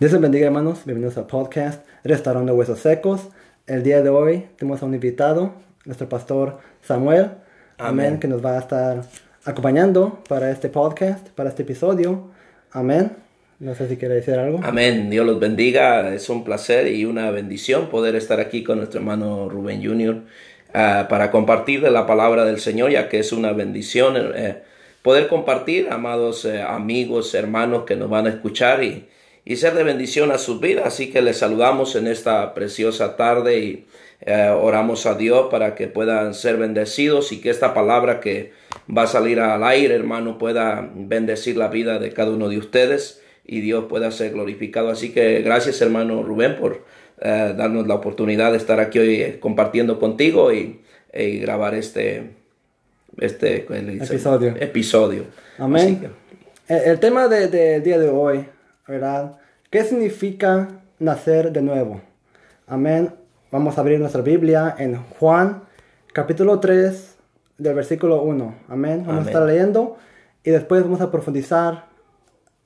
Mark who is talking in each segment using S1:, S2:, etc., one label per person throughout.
S1: Dios les bendiga hermanos, bienvenidos al podcast Restaurando Huesos Secos. El día de hoy tenemos a un invitado, nuestro pastor Samuel, amén,
S2: Amén.
S1: que nos va a estar acompañando para este podcast, para este episodio. Amén. No sé si quiere decir algo.
S2: Amén. Dios los bendiga. Es un placer y una bendición poder estar aquí con nuestro hermano Rubén Jr. ah, para compartir de la palabra del Señor, ya que es una bendición eh, poder compartir, amados eh, amigos, hermanos que nos van a escuchar y, y ser de bendición a sus vidas. Así que les saludamos en esta preciosa tarde y eh, oramos a Dios para que puedan ser bendecidos y que esta palabra que va a salir al aire, hermano, pueda bendecir la vida de cada uno de ustedes y Dios pueda ser glorificado. Así que gracias, hermano Rubén, por eh, darnos la oportunidad de estar aquí hoy eh, compartiendo contigo y, y grabar este, este.
S1: Episodio.
S2: episodio.
S1: Amén.
S2: que-
S1: El, el tema de- del día de hoy, ¿verdad? ¿Qué significa nacer de nuevo? Amén. Vamos a abrir nuestra Biblia en Juan, capítulo 3, del versículo 1. Amén. Vamos
S2: Amén.
S1: a estar leyendo y después vamos a profundizar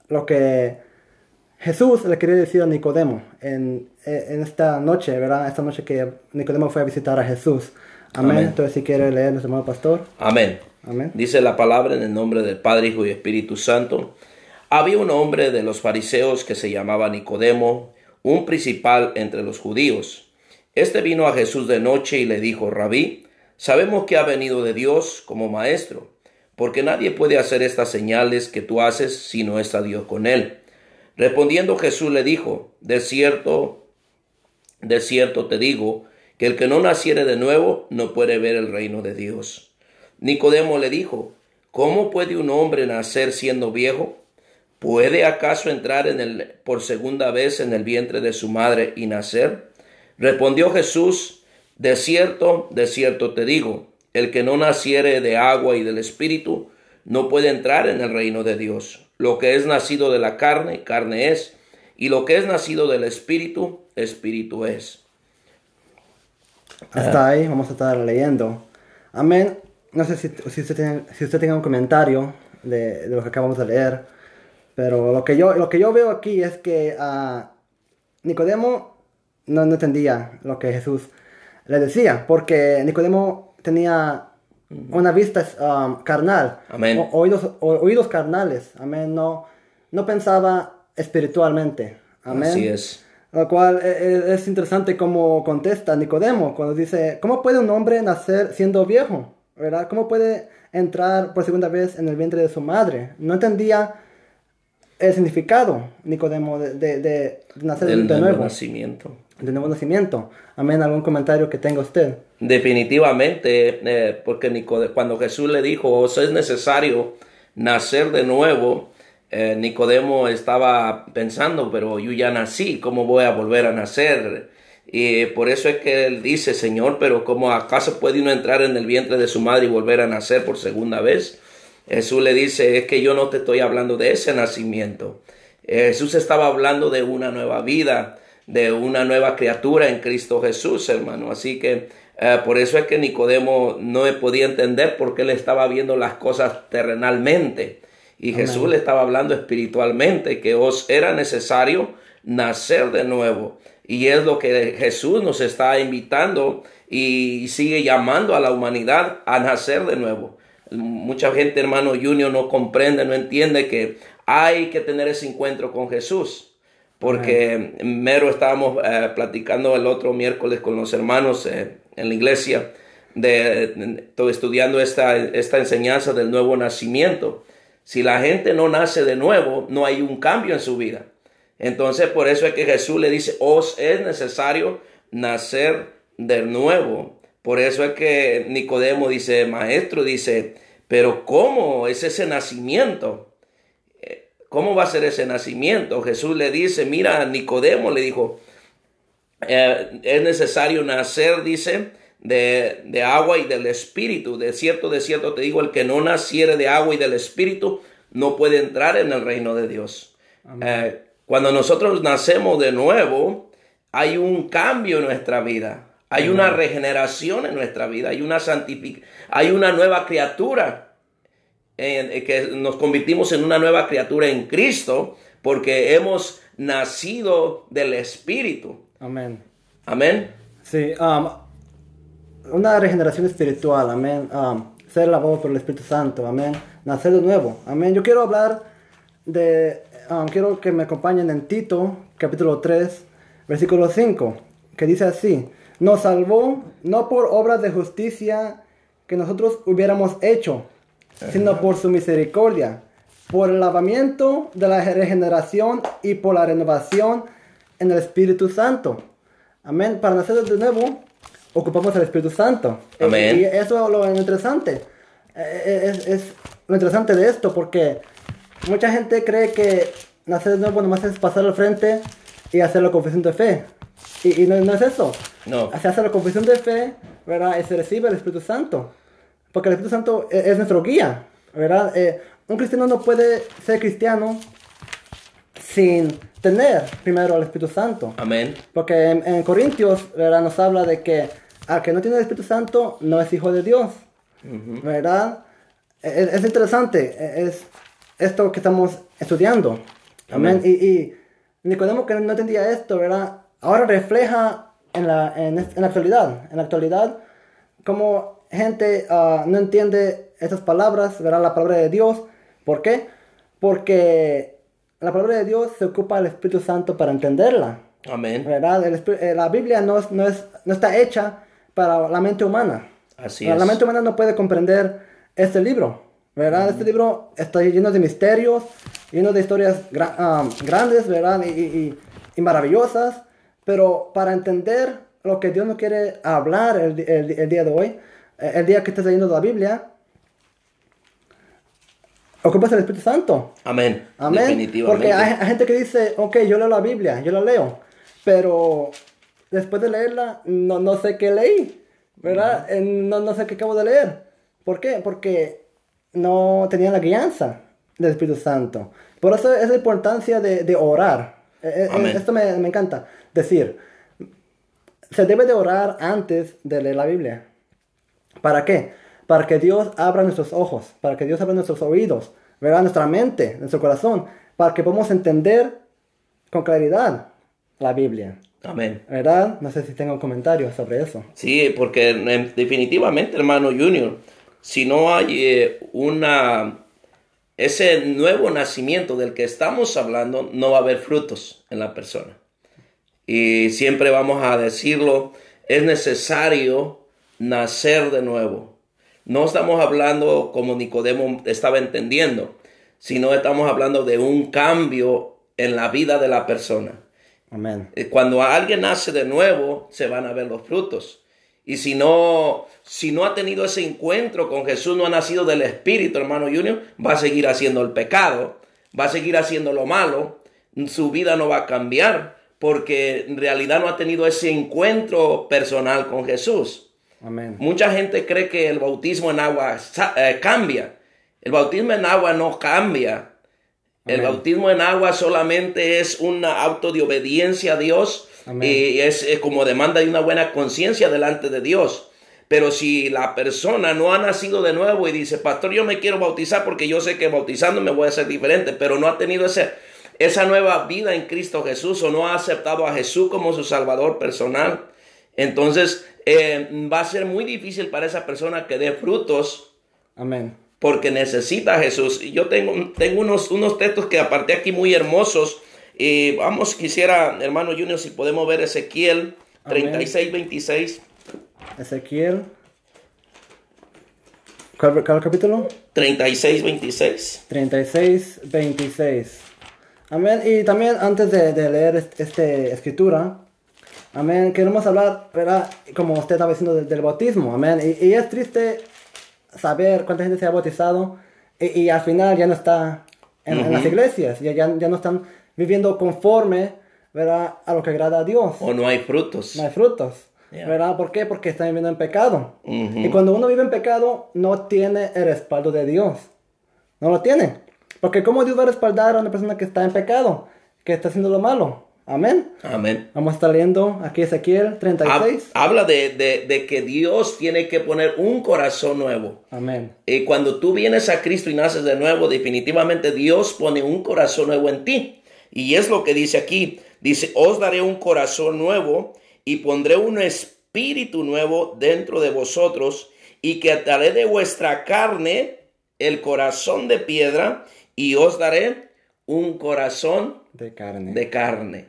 S1: lo que Jesús le quería decir a Nicodemo en, en esta noche, ¿verdad? Esta noche que Nicodemo fue a visitar a Jesús. Amén.
S2: Amén.
S1: Entonces, si quiere leer, nuestro hermano pastor.
S2: Amén.
S1: Amén.
S2: Dice la palabra en el nombre del Padre, Hijo y Espíritu Santo. Había un hombre de los fariseos que se llamaba Nicodemo, un principal entre los judíos. Este vino a Jesús de noche y le dijo, Rabí, sabemos que ha venido de Dios como maestro, porque nadie puede hacer estas señales que tú haces si no está Dios con él. Respondiendo Jesús le dijo, de cierto, de cierto te digo, que el que no naciere de nuevo no puede ver el reino de Dios. Nicodemo le dijo, ¿cómo puede un hombre nacer siendo viejo? ¿Puede acaso entrar en el, por segunda vez en el vientre de su madre y nacer? Respondió Jesús, de cierto, de cierto te digo, el que no naciere de agua y del espíritu no puede entrar en el reino de Dios. Lo que es nacido de la carne, carne es, y lo que es nacido del espíritu, espíritu es.
S1: Hasta ahí vamos a estar leyendo. Amén. No sé si, si, usted, tiene, si usted tenga un comentario de, de lo que acabamos de leer, pero lo que yo, lo que yo veo aquí es que a Nicodemo no, no entendía lo que Jesús le decía, porque Nicodemo tenía una vista um, carnal,
S2: Amén.
S1: o- oídos, o- oídos carnales, amén, no, no pensaba espiritualmente, amén.
S2: Así es.
S1: Lo cual e- e- es interesante como contesta Nicodemo cuando dice, ¿cómo puede un hombre nacer siendo viejo? ¿Verdad? ¿Cómo puede entrar por segunda vez en el vientre de su madre? No entendía el significado, Nicodemo, de, de, de nacer
S2: Del
S1: de
S2: nuevo nacimiento.
S1: de nuevo nacimiento. Amén, ¿algún comentario que tenga usted?
S2: Definitivamente, eh, porque Nicode- cuando Jesús le dijo, os es necesario nacer de nuevo, eh, Nicodemo estaba pensando, pero yo ya nací, ¿cómo voy a volver a nacer? Y por eso es que él dice, Señor, pero ¿cómo acaso puede uno entrar en el vientre de su madre y volver a nacer por segunda vez? Jesús le dice, es que yo no te estoy hablando de ese nacimiento. Jesús estaba hablando de una nueva vida, de una nueva criatura en Cristo Jesús, hermano. Así que eh, por eso es que Nicodemo no podía entender por qué él estaba viendo las cosas terrenalmente. Y Jesús le estaba hablando espiritualmente, que os era necesario nacer de nuevo. Y es lo que Jesús nos está invitando y sigue llamando a la humanidad a nacer de nuevo. Mucha gente, hermano Junior, no comprende, no entiende que hay que tener ese encuentro con Jesús. Porque mero estábamos eh, platicando el otro miércoles con los hermanos eh, en la iglesia, de, estudiando esta, esta enseñanza del nuevo nacimiento. Si la gente no nace de nuevo, no hay un cambio en su vida. Entonces, por eso es que Jesús le dice, os es necesario nacer de nuevo. Por eso es que Nicodemo dice, maestro, dice, pero ¿cómo es ese nacimiento? Eh, ¿Cómo va a ser ese nacimiento? Jesús le dice, mira, Nicodemo le dijo, eh, es necesario nacer, dice, de, de agua y del espíritu. De cierto, de cierto te digo, el que no naciere de agua y del espíritu no puede entrar en el reino de Dios. Eh, cuando nosotros nacemos de nuevo, hay un cambio en nuestra vida. Hay una regeneración en nuestra vida, hay una santificación, hay una nueva criatura, en- en que nos convertimos en una nueva criatura en Cristo, porque hemos nacido del Espíritu.
S1: Amén.
S2: Amén.
S1: Sí, um, una regeneración espiritual, amén. Um, ser lavado por el Espíritu Santo, amén. Nacer de nuevo, amén. Yo quiero hablar de, um, quiero que me acompañen en Tito, capítulo 3, versículo 5, que dice así, nos salvó no por obras de justicia que nosotros hubiéramos hecho, sino por su misericordia, por el lavamiento de la regeneración y por la renovación en el Espíritu Santo. Amén. Para nacer de nuevo, ocupamos el Espíritu Santo.
S2: Amén.
S1: Y eso es lo interesante. Eh, Es, es lo interesante de esto porque mucha gente cree que nacer de nuevo nomás es pasar al frente y hacer la confesión de fe. Y, y no, no es eso.
S2: No.
S1: Se hace la confesión de fe, ¿verdad? Y se recibe el Espíritu Santo. Porque el Espíritu Santo es, es nuestro guía, ¿verdad? Eh, un cristiano no puede ser cristiano sin tener primero el Espíritu Santo.
S2: Amén.
S1: Porque en, en Corintios, ¿verdad? Nos habla de que al que no tiene el Espíritu Santo no es hijo de Dios, ¿verdad? Es, es interesante, es esto que estamos estudiando. Amén. Y, y Nicodemo que no entendía esto, ¿verdad? Ahora refleja en la, en, en la actualidad, en la actualidad, como gente ah, no entiende estas palabras, ¿verdad? La palabra de Dios. ¿Por qué? Porque la palabra de Dios se ocupa del Espíritu Santo para entenderla.
S2: Amén.
S1: ¿verdad? El eh, la Biblia no, es- no, es, no está hecha para la mente humana.
S2: Así
S1: La-
S2: es.
S1: La mente humana no puede comprender este libro, ¿verdad? Este libro está lleno de misterios, lleno de historias gra- ah, grandes, ¿verdad? Y, y- y- y maravillosas, pero para entender lo que Dios nos quiere hablar el, el el día de hoy, eh, el día que estés leyendo la Biblia, ocupas el Espíritu Santo.
S2: Amén.
S1: Amén.
S2: Definitivamente.
S1: Porque hay, hay gente que dice, ok, yo leo la Biblia, yo la leo, pero después de leerla, no, no sé qué leí, ¿verdad? Eh, No, no sé qué acabo de leer. ¿Por qué? Porque no tenía la guianza del Espíritu Santo. Por eso es la importancia de, de orar. Eh, eh,
S2: Amén.
S1: Esto me, me encanta. Decir, se debe de orar antes de leer la Biblia. ¿Para qué? Para que Dios abra nuestros ojos, para que Dios abra nuestros oídos, ¿verdad? Nuestra mente, nuestro corazón, para que podamos entender con claridad la Biblia,
S2: Amén.
S1: ¿verdad? No sé si tengo comentarios sobre eso.
S2: Sí, porque eh, definitivamente, hermano Junior, si no hay eh, una ese nuevo nacimiento del que estamos hablando, no va a haber frutos en la persona. Y siempre vamos a decirlo, es necesario nacer de nuevo. No estamos hablando como Nicodemo estaba entendiendo, sino estamos hablando de un cambio en la vida de la persona.
S1: Amén.
S2: Eh, Cuando alguien nace de nuevo, se van a ver los frutos. Y si no, si no ha tenido ese encuentro con Jesús, no ha nacido del Espíritu, hermano Junior, va a seguir haciendo el pecado, va a seguir haciendo lo malo, su vida no va a cambiar, porque en realidad no ha tenido ese encuentro personal con Jesús.
S1: Amén.
S2: Mucha gente cree que el bautismo en agua eh, cambia. El bautismo en agua no cambia. El bautismo en agua solamente es una auto de obediencia a Dios
S1: Amén.
S2: y es, como demanda de una buena conciencia delante de Dios. Pero si la persona no ha nacido de nuevo y dice, pastor, yo me quiero bautizar porque yo sé que bautizándome voy a ser diferente, pero no ha tenido ese, esa nueva vida en Cristo Jesús o no ha aceptado a Jesús como su Salvador personal, entonces eh, va a ser muy difícil para esa persona que dé frutos
S1: Amén.
S2: porque necesita a Jesús. Y yo tengo, tengo unos, unos textos que aparté aquí muy hermosos. Y vamos, quisiera, hermano Junior, si podemos ver Ezequiel
S1: Amén.
S2: 36, 26.
S1: Ezequiel. ¿Cuál, cuál capítulo?
S2: 36, 26.
S1: 36, 26. Amén. Y también antes de, de leer est- este escritura, amén, queremos hablar, ¿verdad? Como usted estaba diciendo del, del bautismo, amén. Y, y es triste saber cuánta gente se ha bautizado y, y al final ya no está en, en las iglesias, ya, ya, ya no están viviendo conforme, ¿verdad? A lo que agrada a Dios.
S2: O no hay frutos.
S1: No hay frutos.
S2: Yeah.
S1: ¿Verdad? ¿Por qué? Porque están viviendo en pecado.
S2: Ujú.
S1: Y cuando uno vive en pecado, no tiene el respaldo de Dios. No lo tiene. Porque ¿cómo Dios va a respaldar a una persona que está en pecado? Que está haciendo lo malo. Amén.
S2: Amén.
S1: Vamos a estar leyendo aquí Ezequiel
S2: Hab-
S1: 36.
S2: Habla de, de- de que Dios tiene que poner un corazón nuevo.
S1: Amén.
S2: Y cuando tú vienes a Cristo y naces de nuevo, definitivamente Dios pone un corazón nuevo en ti. Y es lo que dice aquí. Dice, os daré un corazón nuevo y pondré un espíritu nuevo dentro de vosotros y que daré de vuestra carne el corazón de piedra y os daré un corazón
S1: De carne.
S2: de carne.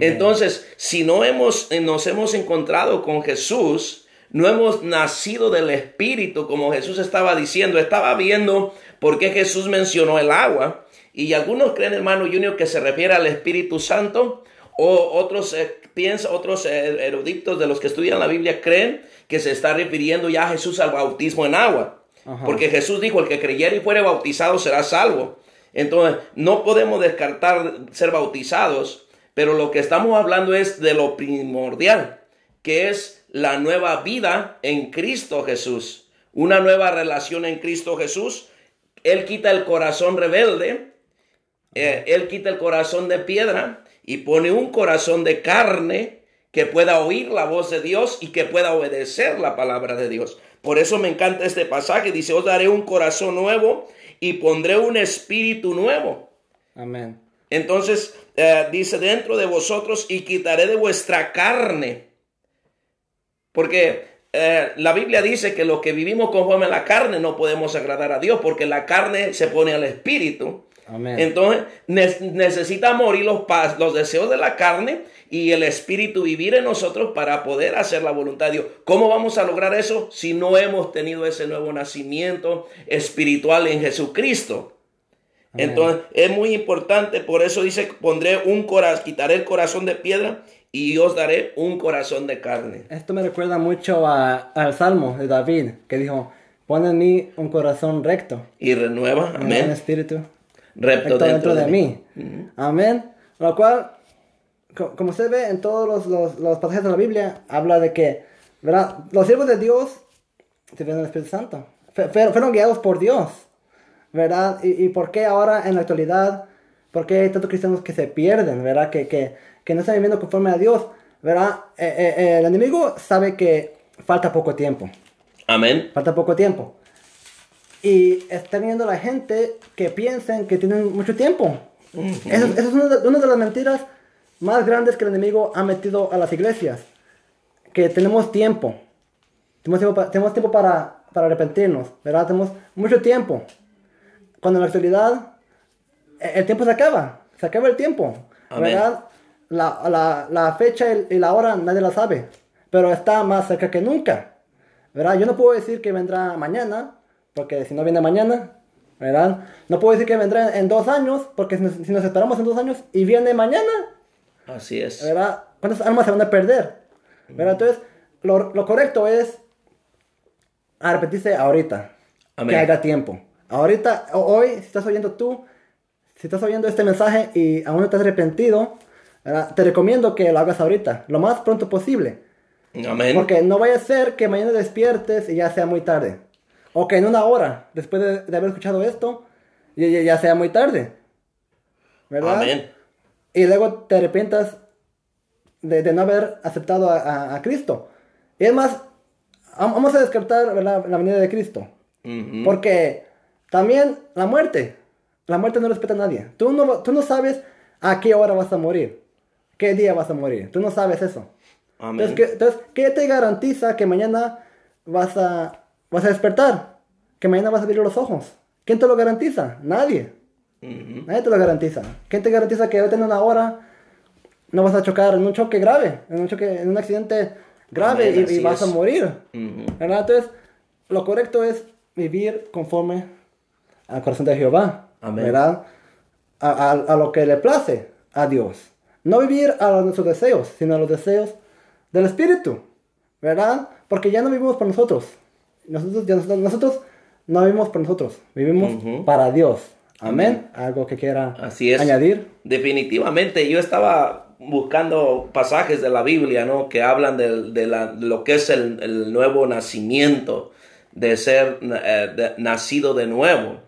S2: Entonces, si no hemos, nos hemos encontrado con Jesús, no hemos nacido del Espíritu, como Jesús estaba diciendo, estaba viendo por qué Jesús mencionó el agua. Y algunos creen, hermano Junior, que se refiere al Espíritu Santo, o otros eh, piensan, otros eh, eruditos de los que estudian la Biblia creen que se está refiriendo ya a Jesús al bautismo en agua.
S1: Ajá.
S2: Porque Jesús dijo, el que creyere y fuere bautizado será salvo. Entonces, no podemos descartar ser bautizados, pero lo que estamos hablando es de lo primordial, que es la nueva vida en Cristo Jesús. Una nueva relación en Cristo Jesús. Él quita el corazón rebelde, eh, Él quita el corazón de piedra y pone un corazón de carne que pueda oír la voz de Dios y que pueda obedecer la palabra de Dios. Por eso me encanta este pasaje. Dice, os daré un corazón nuevo y pondré un espíritu nuevo.
S1: Amén.
S2: Entonces eh, dice dentro de vosotros y quitaré de vuestra carne. Porque eh, la Biblia dice que los que vivimos conforme a la carne no podemos agradar a Dios porque la carne se pone al espíritu.
S1: Amén.
S2: Entonces ne- necesita morir los, los deseos de la carne y el espíritu vivir en nosotros para poder hacer la voluntad de Dios. ¿Cómo vamos a lograr eso si no hemos tenido ese nuevo nacimiento espiritual en Jesucristo?
S1: Amén.
S2: Entonces es muy importante, por eso dice, pondré un corazón, quitaré el corazón de piedra y os daré un corazón de carne.
S1: Esto me recuerda mucho a- al Salmo de David, que dijo, pon en mí un corazón recto,
S2: Y renueva, amén,
S1: espíritu
S2: recto
S1: recto dentro de mí. Amén. Lo cual, co- como usted ve en todos los, los- los pasajes de la Biblia, habla de que, ¿verdad? Los siervos de Dios sirven al Espíritu Santo. Fue- fueron fueron guiados por Dios, ¿verdad? Y, y por qué ahora en la actualidad, por qué hay tantos cristianos que se pierden, ¿verdad? Que, que, que no están viviendo conforme a Dios, ¿verdad? Eh, eh, eh, el enemigo sabe que falta poco tiempo.
S2: Amén.
S1: Falta poco tiempo. Y está viendo la gente que piensen que tienen mucho tiempo. Eso, eso es una de, una de las mentiras más grandes que el enemigo ha metido a las iglesias. Que tenemos tiempo. Tenemos tiempo, pa- tenemos tiempo para, para arrepentirnos, ¿verdad? Tenemos mucho tiempo. Cuando en la actualidad eh, el tiempo se acaba. Se acaba el tiempo.
S2: Amén.
S1: ¿Verdad? La, la, la fecha y y la hora nadie la sabe. Pero está más cerca que nunca. ¿verdad? Yo no puedo decir que vendrá mañana, porque si no viene mañana, ¿verdad? No puedo decir que vendrá en dos años, porque si nos, si nos esperamos en dos años y viene mañana,
S2: Así es.
S1: ¿verdad? ¿Cuántas almas se van a perder? ¿verdad? Entonces, lo, lo correcto es arrepentirse ahorita,
S2: Amén.
S1: que haya tiempo. Ahorita, o- hoy, si estás oyendo tú, si estás oyendo este mensaje y aún no te has arrepentido, ¿verdad? te recomiendo que lo hagas ahorita, lo más pronto posible.
S2: Amén.
S1: Porque no vaya a ser que mañana despiertes y ya sea muy tarde. O que en una hora, después de, de haber escuchado esto, ya, ya- sea muy tarde. ¿Verdad?
S2: Amén.
S1: Y luego te arrepientas de, de no haber aceptado a, a- a Cristo. Y es más, vam- vamos a descartar ¿verdad? la venida de Cristo.
S2: Ujú.
S1: Porque también la muerte, la muerte no respeta a nadie. Tú no, tú no sabes a qué hora vas a morir, qué día vas a morir. Tú no sabes eso.
S2: Amén.
S1: Entonces, ¿qué, entonces, ¿qué te garantiza que mañana vas a, vas a despertar? Que mañana vas a abrir los ojos. ¿Quién te lo garantiza? Nadie.
S2: Ujú.
S1: Nadie te lo garantiza. ¿Quién te garantiza que ahorita en una hora no vas a chocar en un choque grave? En un choque, en un accidente grave
S2: Amén,
S1: y- vas a morir.
S2: Ujú.
S1: ¿Verdad? Entonces, lo correcto es vivir conforme al corazón de Jehová.
S2: Amén.
S1: ¿Verdad? A, a- a lo que le place a Dios. No vivir a nuestros deseos, sino a los deseos del Espíritu. ¿Verdad? Porque ya no vivimos por nosotros. Nosotros, nosotros, no vivimos por nosotros. Vivimos para Dios. Amén. Algo que quiera
S2: Así es.
S1: añadir.
S2: Definitivamente, yo estaba buscando pasajes de la Biblia, ¿no? Que hablan del- de, la- de lo que es el, el nuevo nacimiento, de ser eh, de- nacido de nuevo.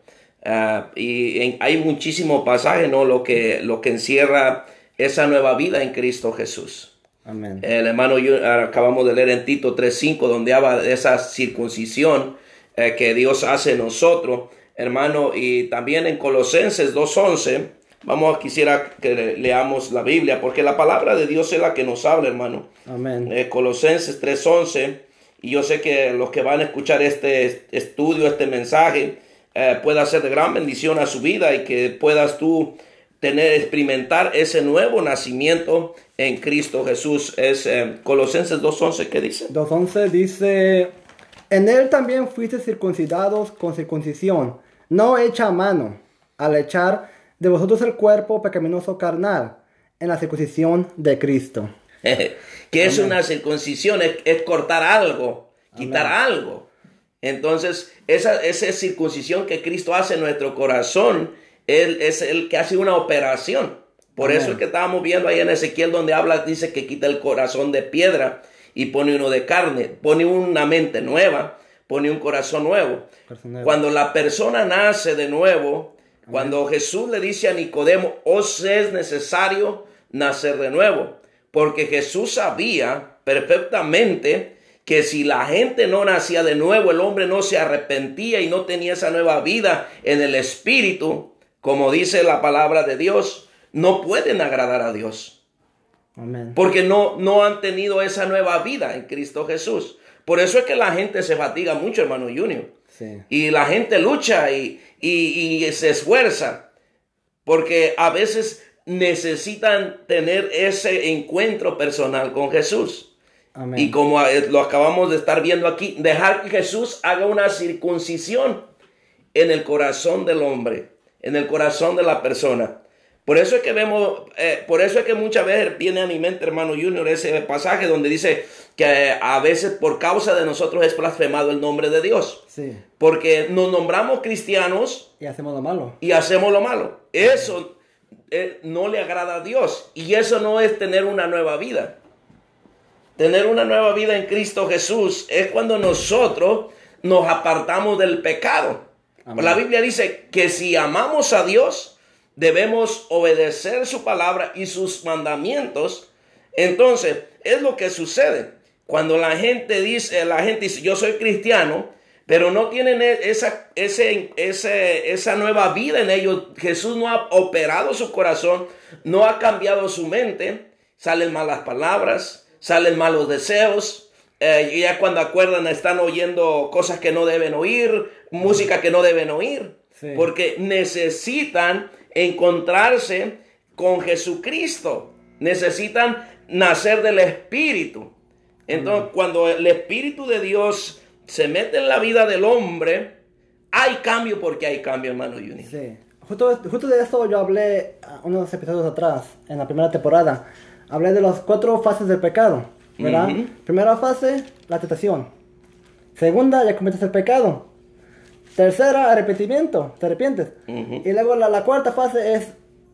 S2: Ah, y en- hay muchísimos pasajes, ¿no? Lo que, lo que encierra esa nueva vida en Cristo Jesús.
S1: Amén.
S2: El hermano, yo, ah, acabamos de leer en Tito 3.5, donde habla de esa circuncisión eh, que Dios hace en nosotros, hermano, y también en Colosenses 2.11, Vamos, quisiera que le- leamos la Biblia, porque la palabra de Dios es la que nos habla, hermano.
S1: Amén.
S2: Eh, Colosenses 3:11, y yo sé que los que van a escuchar este estudio, este mensaje, eh, pueda ser de gran bendición a su vida y que puedas tú tener, experimentar ese nuevo nacimiento en Cristo Jesús. Es eh, Colosenses 2:11 que dice.
S1: 2.11 dice, en él también fuiste circuncidados con circuncisión, no hecha a mano, al echar de vosotros el cuerpo pecaminoso carnal, en la circuncisión de Cristo.
S2: que es una circuncisión, es, es cortar algo, quitar algo. Entonces, esa, esa circuncisión que Cristo hace en nuestro corazón, Él es el que hace una operación. Por
S1: Amén.
S2: eso es que estábamos viendo ahí en Ezequiel donde habla, dice que quita el corazón de piedra y pone uno de carne, pone una mente nueva, pone un corazón nuevo. Cuando la persona nace de nuevo, cuando Jesús le dice a Nicodemo, os es necesario nacer de nuevo, porque Jesús sabía perfectamente que si la gente no nacía de nuevo, el hombre no se arrepentía y no tenía esa nueva vida en el espíritu, como dice la palabra de Dios, no pueden agradar a Dios
S1: Amén.
S2: porque no, no han tenido esa nueva vida en Cristo Jesús. Por eso es que la gente se fatiga mucho, hermano Junior.
S1: Sí.
S2: Y la gente lucha y, y- y se esfuerza, porque a veces necesitan tener ese encuentro personal con Jesús.
S1: Amén.
S2: Y como eh, lo acabamos de estar viendo aquí, dejar que Jesús haga una circuncisión en el corazón del hombre, en el corazón de la persona. Por eso es que vemos, eh, por eso es que muchas veces viene a mi mente, hermano Junior, ese pasaje donde dice que eh, a veces por causa de nosotros es blasfemado el nombre de Dios.
S1: Sí.
S2: Porque nos nombramos cristianos
S1: Y hacemos lo malo.
S2: y hacemos lo malo. Eso eh, no le agrada a Dios. Y eso no es tener una nueva vida. Tener una nueva vida en Cristo Jesús es cuando nosotros nos apartamos del pecado.
S1: Amén.
S2: La Biblia dice que si amamos a Dios, debemos obedecer su palabra y sus mandamientos. Entonces, es lo que sucede. Cuando la gente dice, la gente dice, yo soy cristiano, pero no tienen e- esa, ese, ese- esa nueva vida en ellos. Jesús no ha operado su corazón, no ha cambiado su mente. Salen malas palabras, salen malos deseos. Eh, ya cuando acuerdan están oyendo cosas que no deben oír, música que no deben oír.
S1: Sí.
S2: Porque necesitan encontrarse con Jesucristo. Necesitan nacer del Espíritu. Entonces, cuando el Espíritu de Dios se mete en la vida del hombre, hay cambio porque hay cambio, hermano Junior.
S1: Sí. Justo, justo de esto yo hablé ah, unos episodios atrás, en la primera temporada. Hablé de las cuatro fases del pecado, ¿verdad?
S2: Ujú.
S1: Primera fase, la tentación. Segunda, ya cometes el pecado. Tercera, arrepentimiento, te arrepientes.
S2: Ujú.
S1: Y luego la, la cuarta fase es,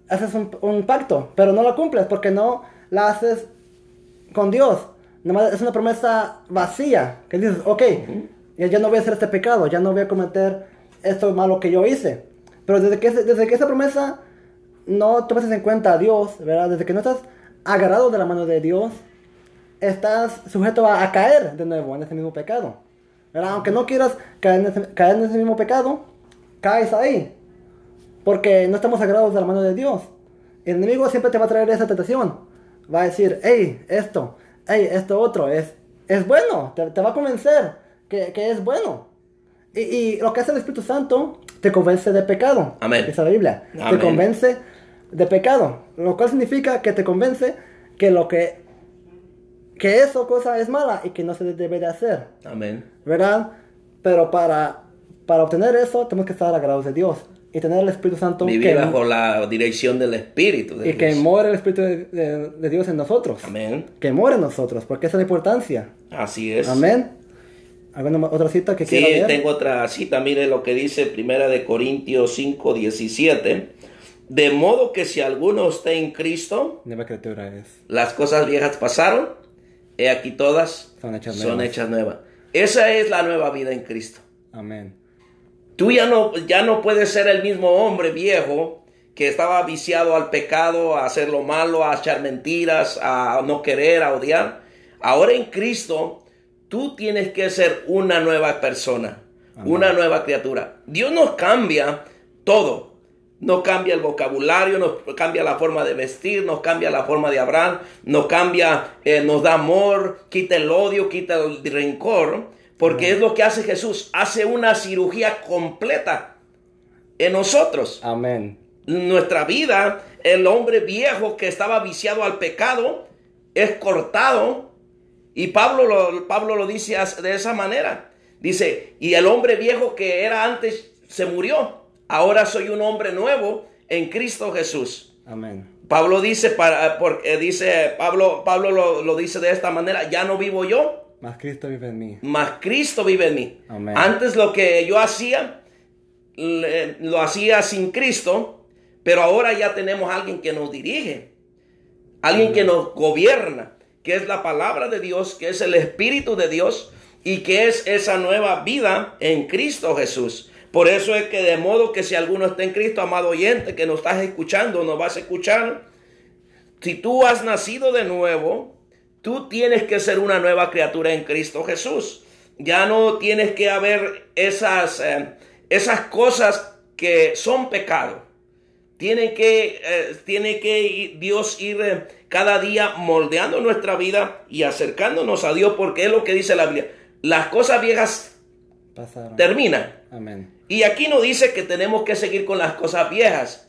S1: haces un, un pacto, pero no lo cumples porque no la haces con Dios. Nomás es una promesa vacía, que dices, ok, ya, ya no voy a hacer este pecado, ya no voy a cometer esto malo que yo hice. Pero desde que, desde que esa promesa no tomas en cuenta a Dios, ¿verdad? Desde que no estás agarrado de la mano de Dios, estás sujeto a, a caer de nuevo en ese mismo pecado. ¿verdad? Aunque no quieras caer en, ese, caer en ese mismo pecado, caes ahí. Porque no estamos agarrados de la mano de Dios. El enemigo siempre te va a traer esa tentación. Va a decir, hey, esto, hey, esto otro, es, es bueno. Te, te va a convencer que, que es bueno. Y, y lo que hace el Espíritu Santo, te convence de pecado.
S2: Amén.
S1: Dice la Biblia.
S2: Amén.
S1: Te convence de pecado. Lo cual significa que te convence que lo que que eso cosa es mala y que no se debe de hacer,
S2: Amén.
S1: ¿verdad? Pero para, para obtener eso tenemos que estar agarrados de Dios y tener el Espíritu Santo
S2: Vivir
S1: que,
S2: bajo la dirección del Espíritu de
S1: y que
S2: Dios.
S1: more el Espíritu de, de- de Dios en nosotros.
S2: Amén.
S1: Que more en nosotros, porque esa es la importancia.
S2: Así es.
S1: Amén. ¿Alguna otra cita que
S2: Sí,
S1: quiera leer?
S2: tengo otra cita, mire lo que dice Primera de Corintios 5, 17. De modo que si alguno está en Cristo,
S1: Nueva criatura es.
S2: las cosas viejas pasaron, he aquí todas
S1: Son hechas
S2: son
S1: nuevas.
S2: hechas nuevas. Esa es la nueva vida en Cristo.
S1: Amén.
S2: Tú ya no, ya no puedes ser el mismo hombre viejo que estaba viciado al pecado, a hacer lo malo, a echar mentiras, a no querer, a odiar. Ahora en Cristo, tú tienes que ser una nueva persona,
S1: Amén.
S2: una nueva criatura. Dios nos cambia todo, Nos cambia el vocabulario, nos cambia la forma de vestir, nos cambia la forma de hablar, nos cambia, eh, nos da amor, quita el odio, quita el rencor, porque es lo que hace Jesús, hace una cirugía completa en nosotros.
S1: Amén.
S2: Nuestra vida, el hombre viejo que estaba viciado al pecado, es cortado. Y Pablo lo, Pablo lo dice de esa manera. Dice, y el hombre viejo que era antes se murió. Ahora soy un hombre nuevo en Cristo Jesús.
S1: Amén.
S2: Pablo dice, para, porque dice, Pablo, Pablo lo, lo dice de esta manera, ya no vivo yo.
S1: Más Cristo vive en mí.
S2: Más Cristo vive en mí.
S1: Amén.
S2: Antes lo que yo hacía, lo hacía sin Cristo, pero ahora ya tenemos alguien que nos dirige, alguien que nos gobierna, que es la palabra de Dios, que es el Espíritu de Dios y que es esa nueva vida en Cristo Jesús. Por eso es que de modo que si alguno está en Cristo, amado oyente, que nos estás escuchando, nos vas a escuchar, si tú has nacido de nuevo, tú tienes que ser una nueva criatura en Cristo Jesús. Ya no tienes que haber esas, eh, esas cosas que son pecado. Tiene que, eh, tiene que Dios ir eh, cada día moldeando nuestra vida y acercándonos a Dios, porque es lo que dice la Biblia. Las cosas viejas
S1: Pasaron.
S2: terminan.
S1: Amén.
S2: Y aquí no dice que tenemos que seguir con las cosas viejas.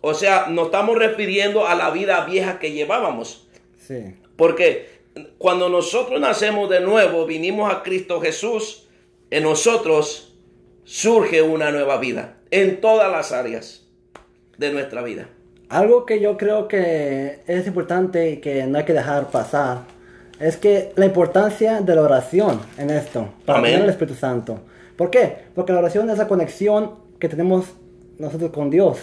S2: O sea, nos estamos refiriendo a la vida vieja que llevábamos.
S1: Sí.
S2: Porque cuando nosotros nacemos de nuevo, vinimos a Cristo Jesús, en nosotros surge una nueva vida en todas las áreas de nuestra vida.
S1: Algo que yo creo que es importante y que no hay que dejar pasar es que la importancia de la oración en esto, para
S2: Amén.
S1: el Espíritu Santo. ¿Por qué? Porque la oración es la conexión que tenemos nosotros con Dios.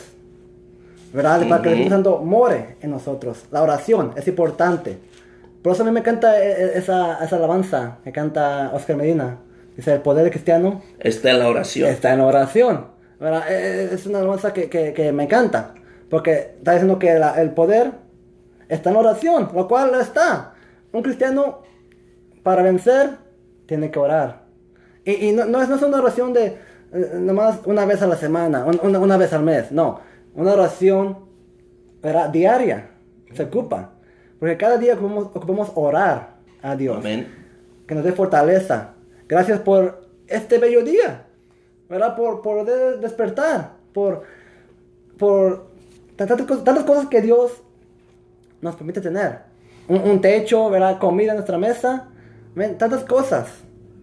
S1: ¿Verdad? Para que el. Espíritu Santo more en nosotros. La oración es importante. Por eso a mí me encanta eh, eh, esa, esa alabanza que canta Oscar Medina. Dice, el poder cristiano
S2: Está en la oración.
S1: está en la oración. ¿verdad? Eh, Es una alabanza que, que- que me encanta. Porque está diciendo que la- el poder está en la oración, lo cual está. Un cristiano, para vencer, tiene que orar. Y, y no, no es, no es una oración de eh, nomás una vez a la semana, un- una, una vez al mes, no. Una oración ¿verdad? diaria se ocupa. Porque cada día ocupamos, ocupamos orar a Dios
S2: Amén.
S1: que nos dé fortaleza. Gracias por este bello día, ¿verdad? Por, por despertar, por, por tantas, cosas- tantas cosas que Dios nos permite tener. Un, un techo, ¿verdad? Comida en nuestra mesa, ven, tantas cosas.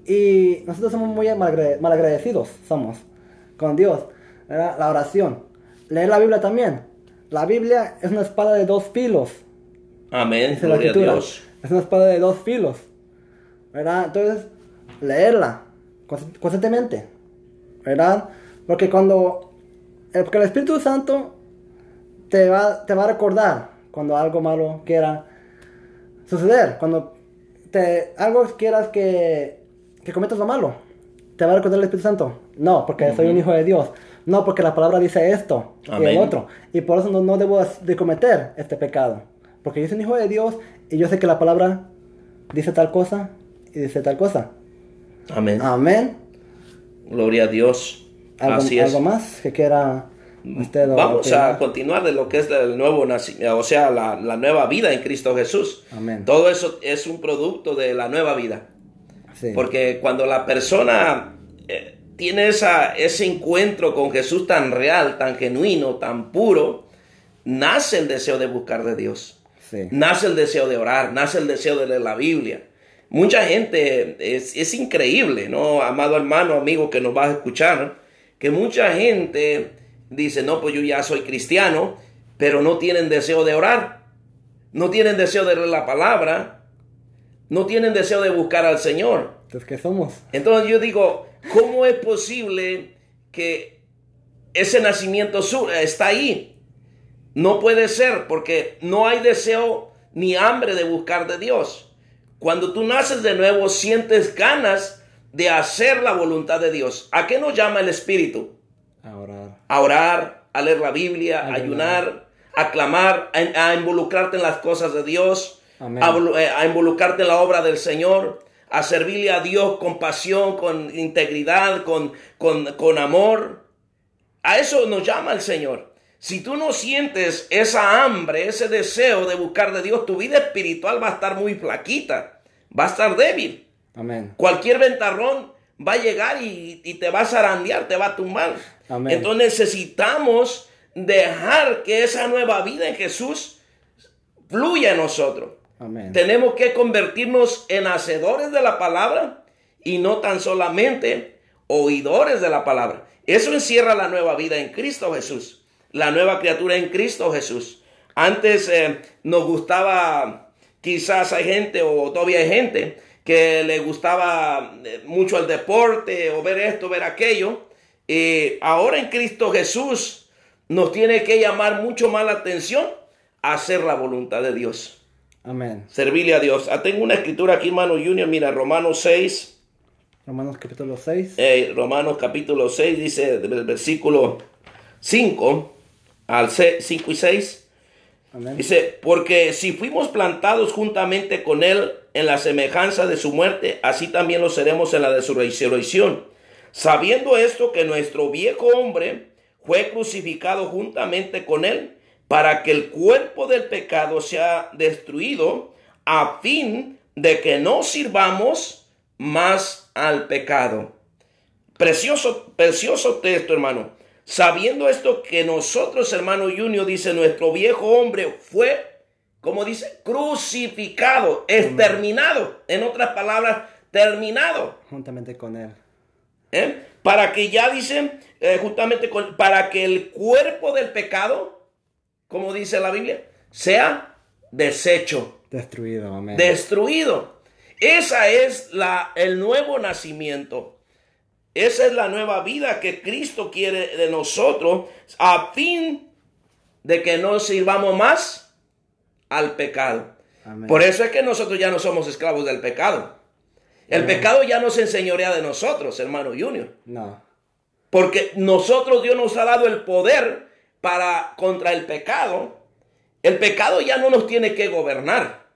S1: Y nosotros somos muy malagrade- malagradecidos, somos, con Dios, ¿verdad? La oración. Leer la Biblia también. La Biblia es una espada de dos filos.
S2: Amén.
S1: Dice la
S2: a
S1: escritura.
S2: Dios.
S1: Es una espada de dos filos. ¿Verdad? Entonces, leerla const- constantemente. ¿Verdad? Porque cuando. Porque el Espíritu Santo te va, te va a recordar cuando algo malo quiera suceder. Cuando te, algo quieras que, que cometas lo malo. Te va a recordar el Espíritu Santo. No, porque soy un hijo de Dios. No, porque la palabra dice esto y
S2: Amén.
S1: el otro. Y por eso no, no debo de cometer este pecado. Porque yo soy un hijo de Dios y yo sé que la palabra dice tal cosa y dice tal cosa.
S2: Amén.
S1: Amén.
S2: Gloria a Dios.
S1: ¿Algo,
S2: Así es.
S1: algo más que quiera usted
S2: Vamos
S1: opinar?
S2: a continuar de lo que es el nuevo nacimiento, o sea, la, la nueva vida en Cristo Jesús.
S1: Amén.
S2: Todo eso es un producto de la nueva vida.
S1: Sí.
S2: Porque cuando la persona eh, tiene esa, ese encuentro con Jesús tan real, tan genuino, tan puro, nace el deseo de buscar de Dios.
S1: Sí.
S2: Nace el deseo de orar, nace el deseo de leer la Biblia. Mucha gente, es, es increíble, ¿no? Amado hermano, amigo que nos vas a escuchar, que mucha gente dice, no, pues yo ya soy cristiano, pero no tienen deseo de orar, no tienen deseo de leer la palabra, no tienen deseo de buscar al Señor.
S1: Entonces, ¿qué somos?
S2: Entonces yo digo, ¿cómo es posible que ese nacimiento su- está ahí? No puede ser porque no hay deseo ni hambre de buscar de Dios. Cuando tú naces de nuevo, sientes ganas de hacer la voluntad de Dios. ¿A qué nos llama el Espíritu?
S1: A orar.
S2: A orar, a leer la Biblia, a
S1: Ayunar.
S2: a clamar, a, a involucrarte en las cosas de Dios. A, eh, a involucrarte en la obra del Señor, a servirle a Dios con pasión, con integridad, con, con, con amor. A eso nos llama el Señor. Si tú no sientes esa hambre, ese deseo de buscar de Dios, tu vida espiritual va a estar muy flaquita, va a estar débil.
S1: Amén.
S2: Cualquier ventarrón va a llegar y, y te va a zarandear, te va a tumbar.
S1: Amén.
S2: Entonces necesitamos dejar que esa nueva vida en Jesús fluya en nosotros. Tenemos que convertirnos en hacedores de la palabra y no tan solamente oidores de la palabra. Eso encierra la nueva vida en Cristo Jesús, la nueva criatura en Cristo Jesús. Antes eh, nos gustaba, quizás hay gente o todavía hay gente que le gustaba eh, mucho el deporte o ver esto, ver aquello. Y ahora en Cristo Jesús nos tiene que llamar mucho más la atención a hacer la voluntad de Dios
S1: Amén.
S2: servirle a Dios. Ah, tengo una escritura aquí, hermano Junior, mira, Romanos 6,
S1: Romanos capítulo 6.
S2: eh, Romanos capítulo 6, dice del versículo 5 al 5 y 6.
S1: Amén.
S2: Dice, porque si fuimos plantados juntamente con Él en la semejanza de su muerte, así también lo seremos en la de su resurrección. Sabiendo esto que nuestro viejo hombre fue crucificado juntamente con Él, para que el cuerpo del pecado sea destruido, a fin de que no sirvamos más al pecado. Precioso, precioso texto, hermano. Sabiendo esto que nosotros, hermano Junior, dice, nuestro viejo hombre fue, como dice, crucificado, exterminado. En otras palabras, terminado.
S1: Juntamente con él.
S2: ¿eh? Para que ya dicen, eh, justamente con- para que el cuerpo del pecado, como dice la Biblia, sea deshecho
S1: Destruido. Amén.
S2: destruido. Esa es la, el nuevo nacimiento. Esa es la nueva vida que Cristo quiere de nosotros a fin de que no sirvamos más al pecado.
S1: Amén.
S2: Por eso es que nosotros ya no somos esclavos del pecado. El pecado ya no se enseñorea de nosotros, hermano Junior.
S1: No.
S2: Porque nosotros Dios nos ha dado el poder para contra el pecado. El pecado ya no nos tiene que gobernar.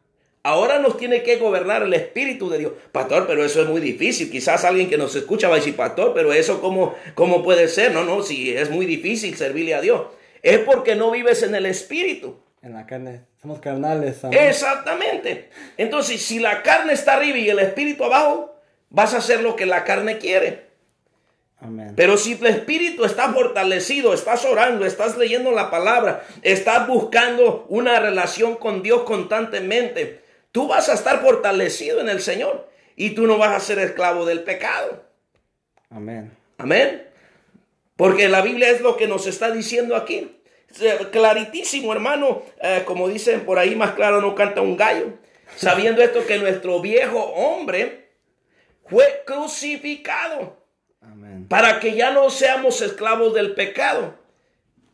S2: Ahora nos tiene que gobernar el Espíritu de Dios. Pastor, pero eso es muy difícil. Quizás alguien que nos escucha va a decir, pastor, pero eso cómo, cómo puede ser. No, no, si es muy difícil servirle a Dios. Es porque no vives en el Espíritu.
S1: En la carne. Somos carnales.
S2: Exactamente. Entonces, si la carne está arriba y el Espíritu abajo, vas a hacer lo que la carne quiere.
S1: Amén.
S2: Pero si tu espíritu está fortalecido, estás orando, estás leyendo la palabra, estás buscando una relación con Dios constantemente, tú vas a estar fortalecido en el Señor y tú no vas a ser esclavo del pecado.
S1: Amén.
S2: Amén. Porque la Biblia es lo que nos está diciendo aquí. Eh, Claritísimo, hermano. Eh, como dicen por ahí, más claro no canta un gallo. Sabiendo esto que nuestro viejo hombre fue crucificado
S1: Amén.
S2: para que ya no seamos esclavos del pecado,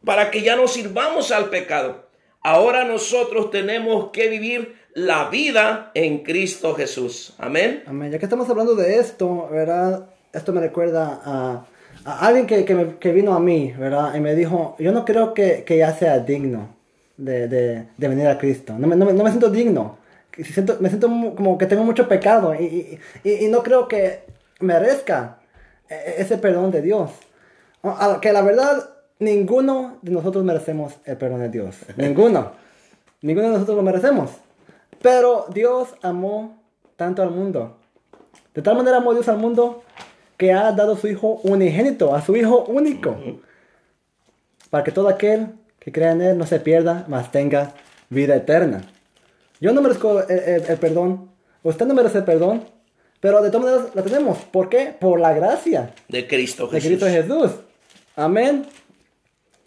S2: para que ya no sirvamos al pecado. Ahora nosotros tenemos que vivir la vida en Cristo Jesús. Amén.
S1: Amén. Ya que estamos hablando de esto, ¿verdad? Esto me recuerda a, a alguien que, que, me- que vino a mí, ¿verdad? Y me dijo, yo no creo que, que ya sea digno de, de, de venir a Cristo. No me, no me, no me siento digno. Siento- me siento como que tengo mucho pecado y, y, y- y no creo que merezca ese perdón de Dios. Que la verdad, ninguno de nosotros merecemos el perdón de Dios. Ninguno. Ninguno de nosotros lo merecemos. Pero Dios amó tanto al mundo. De tal manera amó Dios al mundo que ha dado a su Hijo unigénito, a su Hijo único. Para que todo aquel que crea en Él no se pierda, mas tenga vida eterna. Yo no merezco el, el- el perdón. Usted no merece el perdón. Pero de todas maneras la tenemos. ¿Por qué? Por la gracia
S2: De Cristo
S1: de
S2: Jesús.
S1: Cristo Jesús. Amén.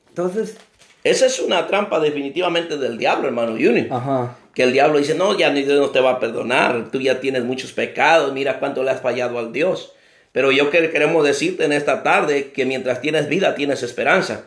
S1: Entonces,
S2: Esa es una trampa definitivamente del diablo, hermano Junior.
S1: ajá.
S2: Que el diablo dice, no, ya ni Dios no te va a perdonar, tú ya tienes muchos pecados, mira cuánto le has fallado al Dios. Pero yo que- queremos decirte en esta tarde que mientras tienes vida tienes esperanza.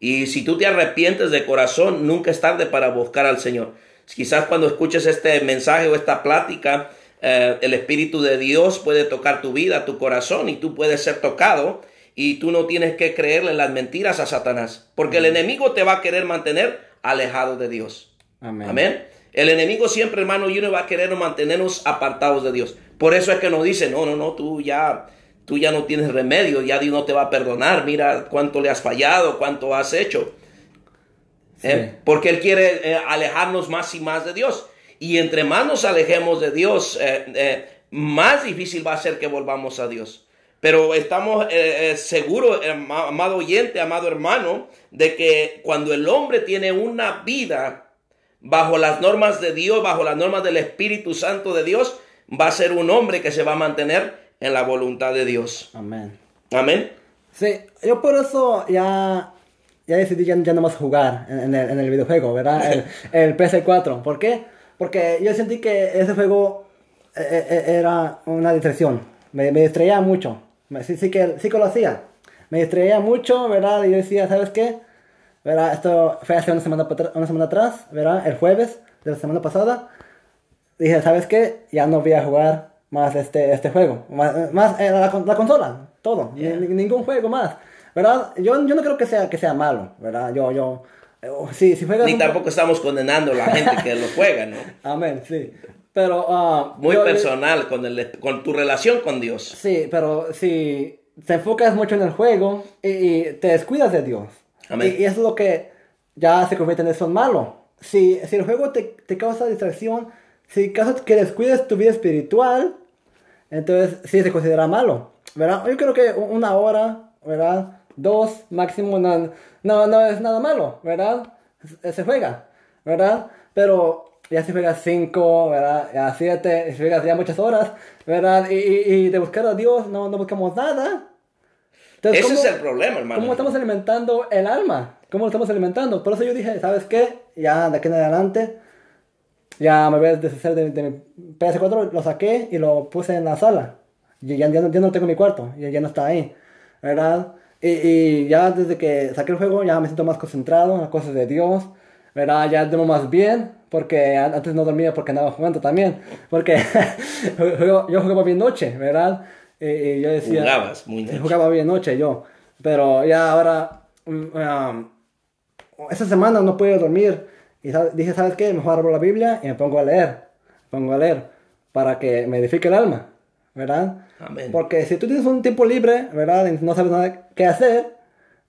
S2: Y si tú te arrepientes de corazón, nunca es tarde para buscar al Señor. Quizás cuando escuches este mensaje o esta plática, eh, el Espíritu de Dios puede tocar tu vida, tu corazón, y tú puedes ser tocado. Y tú no tienes que creerle las mentiras a Satanás, porque el enemigo te va a querer mantener alejado de Dios.
S1: Amén.
S2: Amén. El enemigo siempre, hermano, y uno va a querer mantenernos apartados de Dios. Por eso es que nos dice, no, no, no, tú ya, tú ya no tienes remedio, ya Dios no te va a perdonar. Mira cuánto le has fallado, cuánto has hecho. ¿eh? porque Él quiere eh, alejarnos más y más de Dios. Y entre más nos alejemos de Dios, eh, más difícil va a ser que volvamos a Dios. Pero estamos seguros, amado oyente, amado hermano, de que cuando el hombre tiene una vida bajo las normas de Dios, bajo las normas del Espíritu Santo de Dios, va a ser un hombre que se va a mantener en la voluntad de Dios.
S1: Amén.
S2: Amén.
S1: Sí, yo por eso ya, ya decidí ya, no más jugar en, el, en, el, videojuego, ¿verdad? El, el PS4. ¿Por qué? Porque yo sentí que ese juego eh, eh, eh, era una distracción. Me, me distraía mucho. Sí, sí, que, sí que lo hacía. Me distraía mucho, ¿verdad? Y yo decía, ¿sabes qué? ¿Verdad? Esto fue hace una semana, una semana atrás, ¿verdad? El jueves de la semana pasada. Dije, ¿sabes qué? Ya no voy a jugar más este, este juego. Más, más la, la, consola, todo. ningún juego más. ¿Verdad? Yo, yo no creo que sea, que sea malo, ¿verdad? Yo, yo... Eh, si, si
S2: Ni tampoco estamos condenando a la gente que lo juega, ¿no?
S1: Amén, sí. Pero... Uh,
S2: Muy personal con, el, con tu relación con Dios.
S1: Sí, pero si te enfocas mucho en el juego y, te descuidas de Dios. Amén. Y, eso es lo que ya se convierte en eso malo. Si, si el juego te, te causa distracción, si caso que descuides tu vida espiritual, entonces sí se considera malo, ¿verdad? Yo creo que una hora, ¿verdad? Dos máximo no, no, no es nada malo, ¿verdad? Se, juega, ¿verdad? Pero ya si juegas cinco, ¿verdad? Ya siete, si juegas ya muchas horas, ¿verdad? Y, y, de buscar a Dios no, no buscamos nada.
S2: Entonces, Ese es el problema, hermano.
S1: ¿Cómo estamos alimentando el alma? ¿Cómo lo estamos alimentando? Por eso yo dije, ¿sabes qué? Ya de aquí en adelante ya me voy a deshacer de, mi PS4, lo saqué y lo puse en la sala. Y ya, ya, no, lo tengo en mi cuarto, ya, ya no está ahí, ¿verdad? Y, y, ya desde que saqué el juego ya me siento más concentrado en las cosas de Dios, ¿verdad? Ya duermo más bien, porque antes no dormía porque andaba jugando también, porque yo jugaba bien noche, ¿verdad? Y, yo decía...
S2: Jugabas muy noche.
S1: Jugaba bien noche yo, pero ya ahora... Um, esa semana no puedo dormir y dije, ¿sabes qué? Mejor abro la Biblia y me pongo a leer. Me pongo a leer para que me edifique el alma, ¿verdad?
S2: Amén.
S1: Porque si tú tienes un tiempo libre, ¿verdad? Y no sabes nada qué hacer,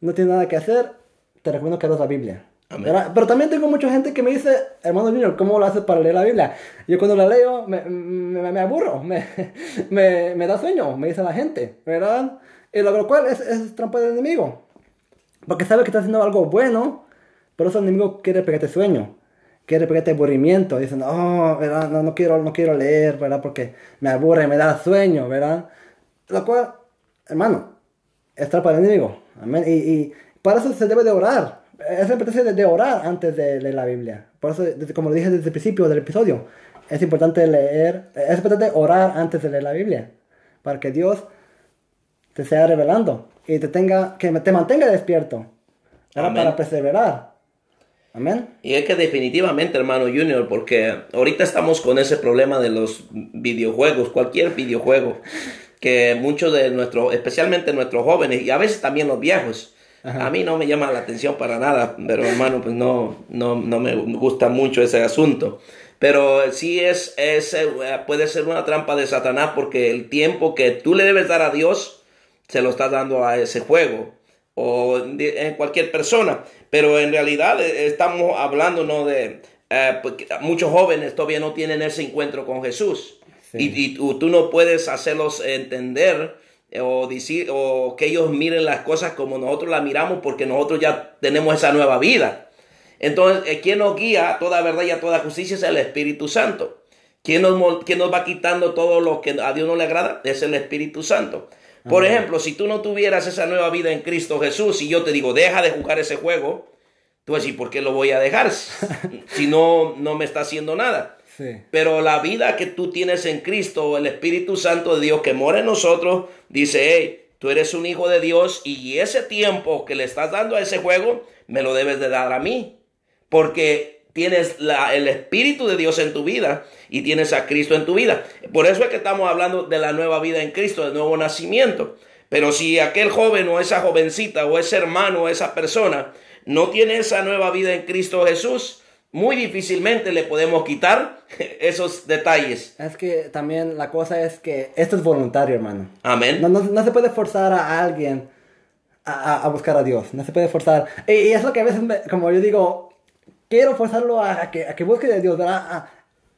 S1: no tienes nada que hacer, te recomiendo que leas la Biblia. Pero también tengo mucha gente que me dice, hermano Junior, ¿cómo lo haces para leer la Biblia? Yo cuando la leo me, me, me aburro, me, me, da sueño, me dice la gente, ¿verdad? Y lo, cual es, es trampa del enemigo. Porque sabe que está haciendo algo bueno, por eso el enemigo quiere pegarte sueño, quiere pegarte aburrimiento. Dicen, oh, ¿verdad? No, no, quiero, no quiero leer, ¿verdad? Porque me aburre, me da sueño, ¿verdad? Lo cual, hermano, es para el enemigo. Amén. Y, y, para eso se debe de orar. Es importante de, de orar antes de leer la Biblia. Por eso, como lo dije desde el principio del episodio, es importante leer, es importante orar antes de leer la Biblia. Para que Dios te sea revelando y te tenga, que te mantenga despierto. Para perseverar.
S2: Y es que definitivamente, hermano Junior, porque ahorita estamos con ese problema de los videojuegos, cualquier videojuego, que muchos de nuestros, especialmente nuestros jóvenes y a veces también los viejos, a mí no me llama la atención para nada, pero hermano, pues no, no, no me gusta mucho ese asunto. Pero sí es, es, eh, puede ser una trampa de Satanás porque el tiempo que tú le debes dar a Dios, se lo estás dando a ese juego o en cualquier persona. Pero en realidad eh, estamos hablando ¿no? de eh, muchos jóvenes todavía no tienen ese encuentro con Jesús. Y, tú, no puedes hacerlos entender eh, o, decir, o que ellos miren las cosas como nosotros las miramos porque nosotros ya tenemos esa nueva vida. Entonces, quien nos guía toda verdad y a toda justicia es el Espíritu Santo. ¿Quién nos, quién nos va quitando todo lo que a Dios no le agrada? Es el Espíritu Santo. Por ejemplo, si tú no tuvieras esa nueva vida en Cristo Jesús y yo te digo, deja de jugar ese juego, tú vas a decir, ¿por qué lo voy a dejar? si no, no me está haciendo nada. Pero la vida que tú tienes en Cristo, el Espíritu Santo de Dios que mora en nosotros, dice, hey, tú eres un hijo de Dios y ese tiempo que le estás dando a ese juego, me lo debes de dar a mí. Porque tienes la, el Espíritu de Dios en tu vida y tienes a Cristo en tu vida. Por eso es que estamos hablando de la nueva vida en Cristo, del nuevo nacimiento. Pero si aquel joven o esa jovencita o ese hermano o esa persona no tiene esa nueva vida en Cristo Jesús, muy difícilmente le podemos quitar esos detalles.
S1: Es que también la cosa es que esto es voluntario, hermano.
S2: Amén.
S1: No, no, se puede forzar a alguien a, a, buscar a Dios. No se puede forzar. Y, y es lo que a veces, como yo digo, quiero forzarlo a, a que, a que busque de Dios, ¿verdad? A-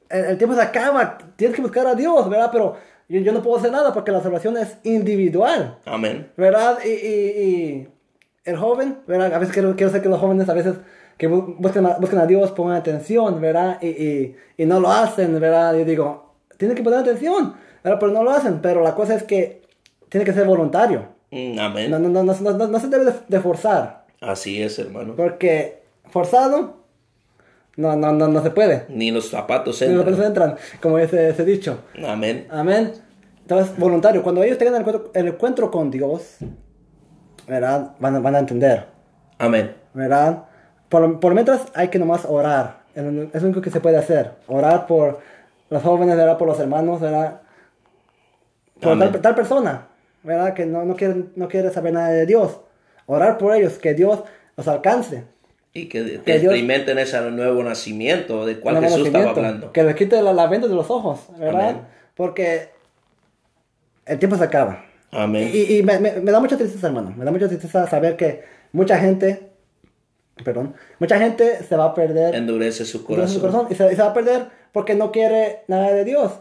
S1: el, el tiempo se acaba, tienes que buscar a Dios, ¿verdad? Pero yo, yo no puedo hacer nada porque la salvación es individual,
S2: Amén.
S1: ¿verdad? Y, y- y el joven, ¿verdad? A veces quiero, quiero ser que los jóvenes a veces que bu- busquen a, busquen a Dios, pongan atención, ¿verdad? Y, y, y no lo hacen, ¿verdad? Yo digo, tienen que poner atención, ¿verdad? Pero no lo hacen, pero la cosa es que tiene que ser voluntario.
S2: Mm, Amén.
S1: No, no, no, no, no, no- no se debe de, de forzar,
S2: Así es, hermano.
S1: porque forzado no, no, no, no se puede.
S2: Ni los zapatos
S1: Ni los
S2: entran.
S1: pelos entran, como ese, ese dicho.
S2: Amén.
S1: Amén. Entonces, voluntario. Cuando ellos tengan el encuentro, el encuentro con Dios, ¿verdad? Van, a- van a entender,
S2: Amén.
S1: ¿verdad? Por, por mientras hay que nomás orar. Es lo único que se puede hacer. Orar por los jóvenes, ¿verdad? Por los hermanos, ¿verdad? Por tal, tal persona, ¿verdad? Que no, no, quiere, no quiere saber nada de Dios. Orar por ellos, que Dios los alcance.
S2: Y que, que
S1: Que
S2: experimenten ese nuevo nacimiento del cual Jesús estaba hablando.
S1: Que les quite la, la venda de los ojos, ¿verdad?
S2: Amén.
S1: Porque el tiempo se acaba.
S2: Amén.
S1: Y, y me, me- me da mucha tristeza, hermano. Me da mucha tristeza saber que mucha gente, perdón, mucha gente se va a perder
S2: Endurece su corazón.
S1: su corazón y se, y se va a perder porque no quiere nada de Dios.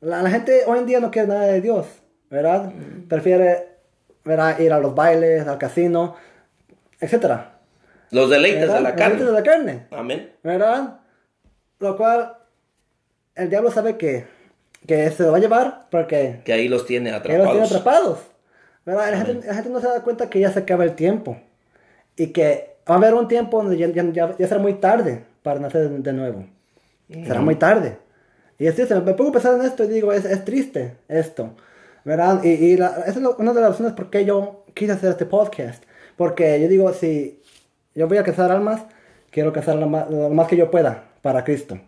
S1: La, la gente hoy en día no quiere nada de Dios, ¿verdad?
S2: Mm.
S1: Prefiere ¿verdad? ir a los bailes, al casino, etcétera.
S2: Los deleites
S1: ¿verdad?
S2: de la
S1: Los deleites
S2: carne.
S1: de la carne.
S2: Amén.
S1: ¿verdad? Lo cual el diablo sabe que, que se lo va a llevar porque
S2: Que ahí los tiene
S1: que los tiene
S2: atrapados.
S1: atrapados. ¿verdad? La gente, la gente no se da cuenta que ya se acaba el tiempo y que va a haber un tiempo donde ya, ya, ya- será muy tarde para nacer de, nuevo. Será muy tarde. Y es triste, me pongo a pensar en esto y digo, es, es triste esto, ¿verdad? Y, y la- esa es lo- una de las razones por qué yo quise hacer este podcast. Porque yo digo, si yo voy a cazar almas, quiero cazar lo más, lo más que yo pueda para Cristo,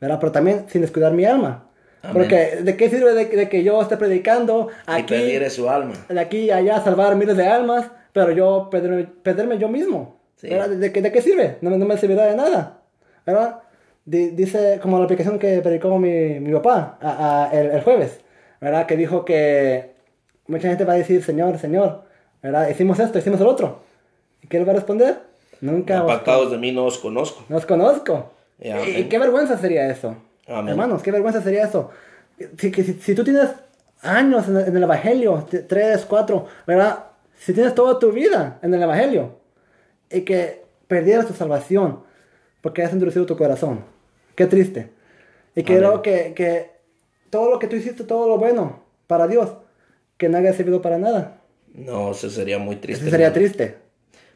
S1: ¿verdad? Pero también sin descuidar mi alma.
S2: Amén.
S1: Porque ¿de qué sirve de, de que yo esté predicando
S2: Y
S1: aquí,
S2: perdiere su alma.
S1: de aquí a allá, salvar miles de almas, pero yo perderme, perderme yo mismo?
S2: Sí.
S1: ¿verdad? ¿De, qué- de qué sirve? No, me- no me servirá de nada, ¿verdad? Di- dice como la aplicación que predicó mi, mi papá a- a- el, el jueves, ¿verdad? Que dijo que mucha gente va a decir, Señor, Señor, ¿verdad? Hicimos esto, hicimos el otro. ¿Y qué le va a responder? Nunca os,
S2: Apartados de mí no os conozco.
S1: no os conozco.
S2: Ya,
S1: y, qué vergüenza sería eso.
S2: Amén.
S1: Hermanos, qué vergüenza sería eso. Si, si, si tú tienes años en el, en el Evangelio, tres, cuatro, ¿verdad? Si tienes toda tu vida en el Evangelio y que perdieras tu salvación porque has endurecido tu corazón. Qué triste. Y quiero que, que todo lo que tú hiciste, todo lo bueno para Dios, que no haya servido para nada.
S2: No, eso sería muy triste.
S1: Eso sería
S2: hermano.
S1: triste.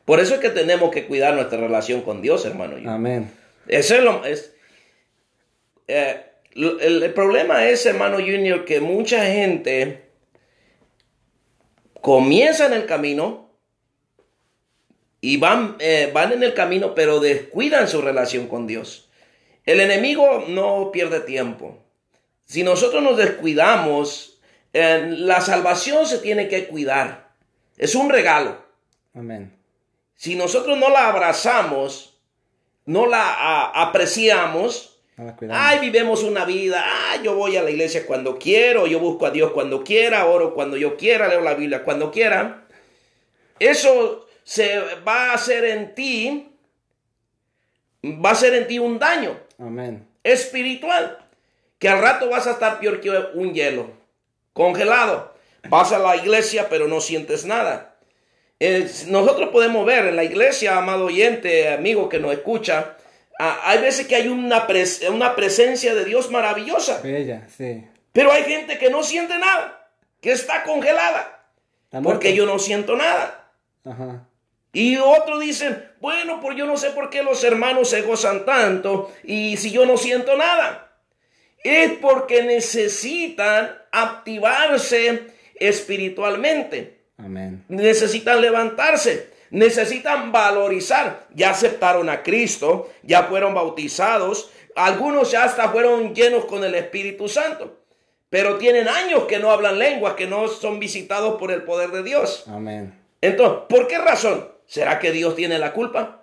S2: Por eso es que tenemos que cuidar nuestra relación con Dios, hermano.
S1: Amén.
S2: Eso es lo es, eh, el problema es, hermano Junior, que mucha gente comienza en el camino y van, eh, van en el camino, pero descuidan su relación con Dios. El enemigo no pierde tiempo. Si nosotros nos descuidamos, eh, la salvación se tiene que cuidar. Es un regalo.
S1: Amén.
S2: Si nosotros no la abrazamos, no la a- apreciamos,
S1: No la cuidamos.
S2: ay, vivimos una vida, ay, yo voy a la iglesia cuando quiero, yo busco a Dios cuando quiera, oro cuando yo quiera, leo la Biblia cuando quiera. Eso se va a hacer en ti, va a ser en ti un daño
S1: Amén.
S2: espiritual, que al rato vas a estar peor que un hielo, congelado. Vas a la iglesia pero no sientes nada. Nosotros podemos ver en la iglesia, amado oyente, amigo que nos escucha, hay veces que hay una, pres- una presencia de Dios maravillosa,
S1: Bella, sí.
S2: pero hay gente que no siente nada, que está congelada,
S1: Está
S2: porque yo no siento nada.
S1: Ajá.
S2: Y otros dicen, bueno, pues yo no sé por qué los hermanos se gozan tanto y si yo no siento nada. Es porque necesitan activarse espiritualmente,
S1: Amén.
S2: necesitan levantarse, necesitan valorizar. Ya aceptaron a Cristo, ya fueron bautizados, algunos ya hasta fueron llenos con el Espíritu Santo, pero tienen años que no hablan lenguas, que no son visitados por el poder de Dios.
S1: Amén.
S2: Entonces, ¿por qué razón? ¿Será que Dios tiene la culpa?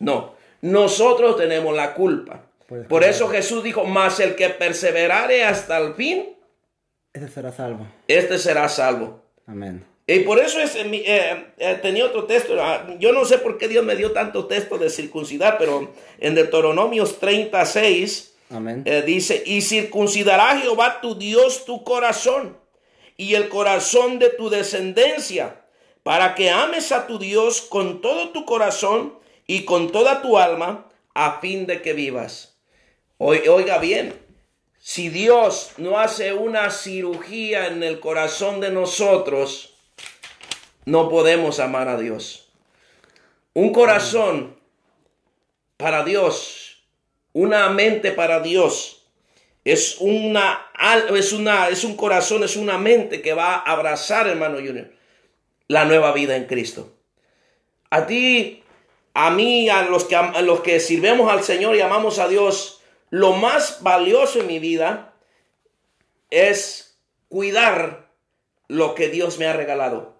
S2: No, nosotros tenemos la culpa. Por
S1: claro.
S2: eso Jesús dijo, más el que perseverare hasta el fin,
S1: Ese será salvo.
S2: este será salvo.
S1: Amén.
S2: Y por eso es, eh, eh, eh, tenía otro texto. ah, Yo no sé por qué Dios me dio tanto texto de circuncidar, pero en Deuteronomios 36
S1: Amén.
S2: eh, dice, y circuncidará Jehová tu Dios tu corazón y el corazón de tu descendencia, para que ames a tu Dios con todo tu corazón y con toda tu alma, a fin de que vivas. Oi- Oiga bien, si Dios no hace una cirugía en el corazón de nosotros, no podemos amar a Dios. Un corazón para Dios, una mente para Dios, es una es una es un corazón, es una mente que va a abrazar, hermano Junior, la nueva vida en Cristo. A ti, a mí, a los que a los que sirvemos al Señor y amamos a Dios, lo más valioso en mi vida es cuidar lo que Dios me ha regalado.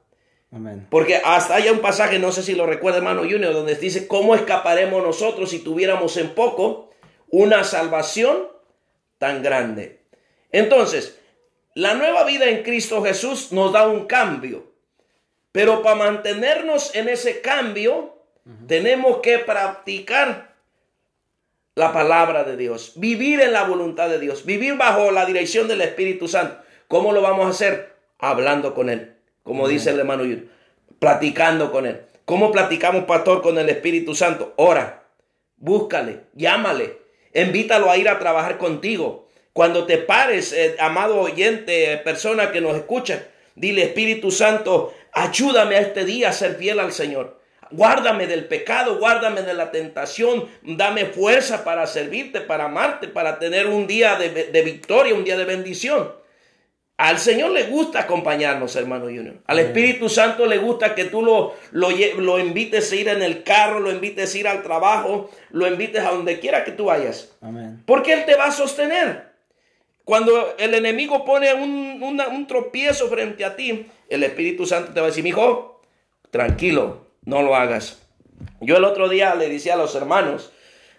S1: Amén.
S2: Porque hasta hay un pasaje, no sé si lo recuerda hermano Junior, donde dice, ¿cómo escaparemos nosotros si tuviéramos en poco una salvación tan grande? Entonces, la nueva vida en Cristo Jesús nos da un cambio. Pero para mantenernos en ese cambio, tenemos que practicar la palabra de Dios, vivir en la voluntad de Dios, vivir bajo la dirección del Espíritu Santo. ¿Cómo lo vamos a hacer? Hablando con Él, como dice el hermano Yuri, platicando con Él. ¿Cómo platicamos, pastor, con el Espíritu Santo? Ora, búscale, llámale, invítalo a ir a trabajar contigo. Cuando te pares, eh, amado oyente, eh, persona que nos escucha, dile, Espíritu Santo, ayúdame a este día a ser fiel al Señor. Guárdame del pecado, guárdame de la tentación, dame fuerza para servirte, para amarte, para tener un día de, de victoria, un día de bendición. Al Señor le gusta acompañarnos, hermano Junior. Al Espíritu Santo le gusta que tú lo, lo, invites a ir en el carro, lo invites a ir al trabajo, lo invites a donde quiera que tú vayas.
S1: Amén.
S2: Porque Él te va a sostener. Cuando el enemigo pone un, una- un tropiezo frente a ti, el Espíritu Santo te va a decir, hijo, tranquilo, no lo hagas. Yo el otro día le decía a los hermanos,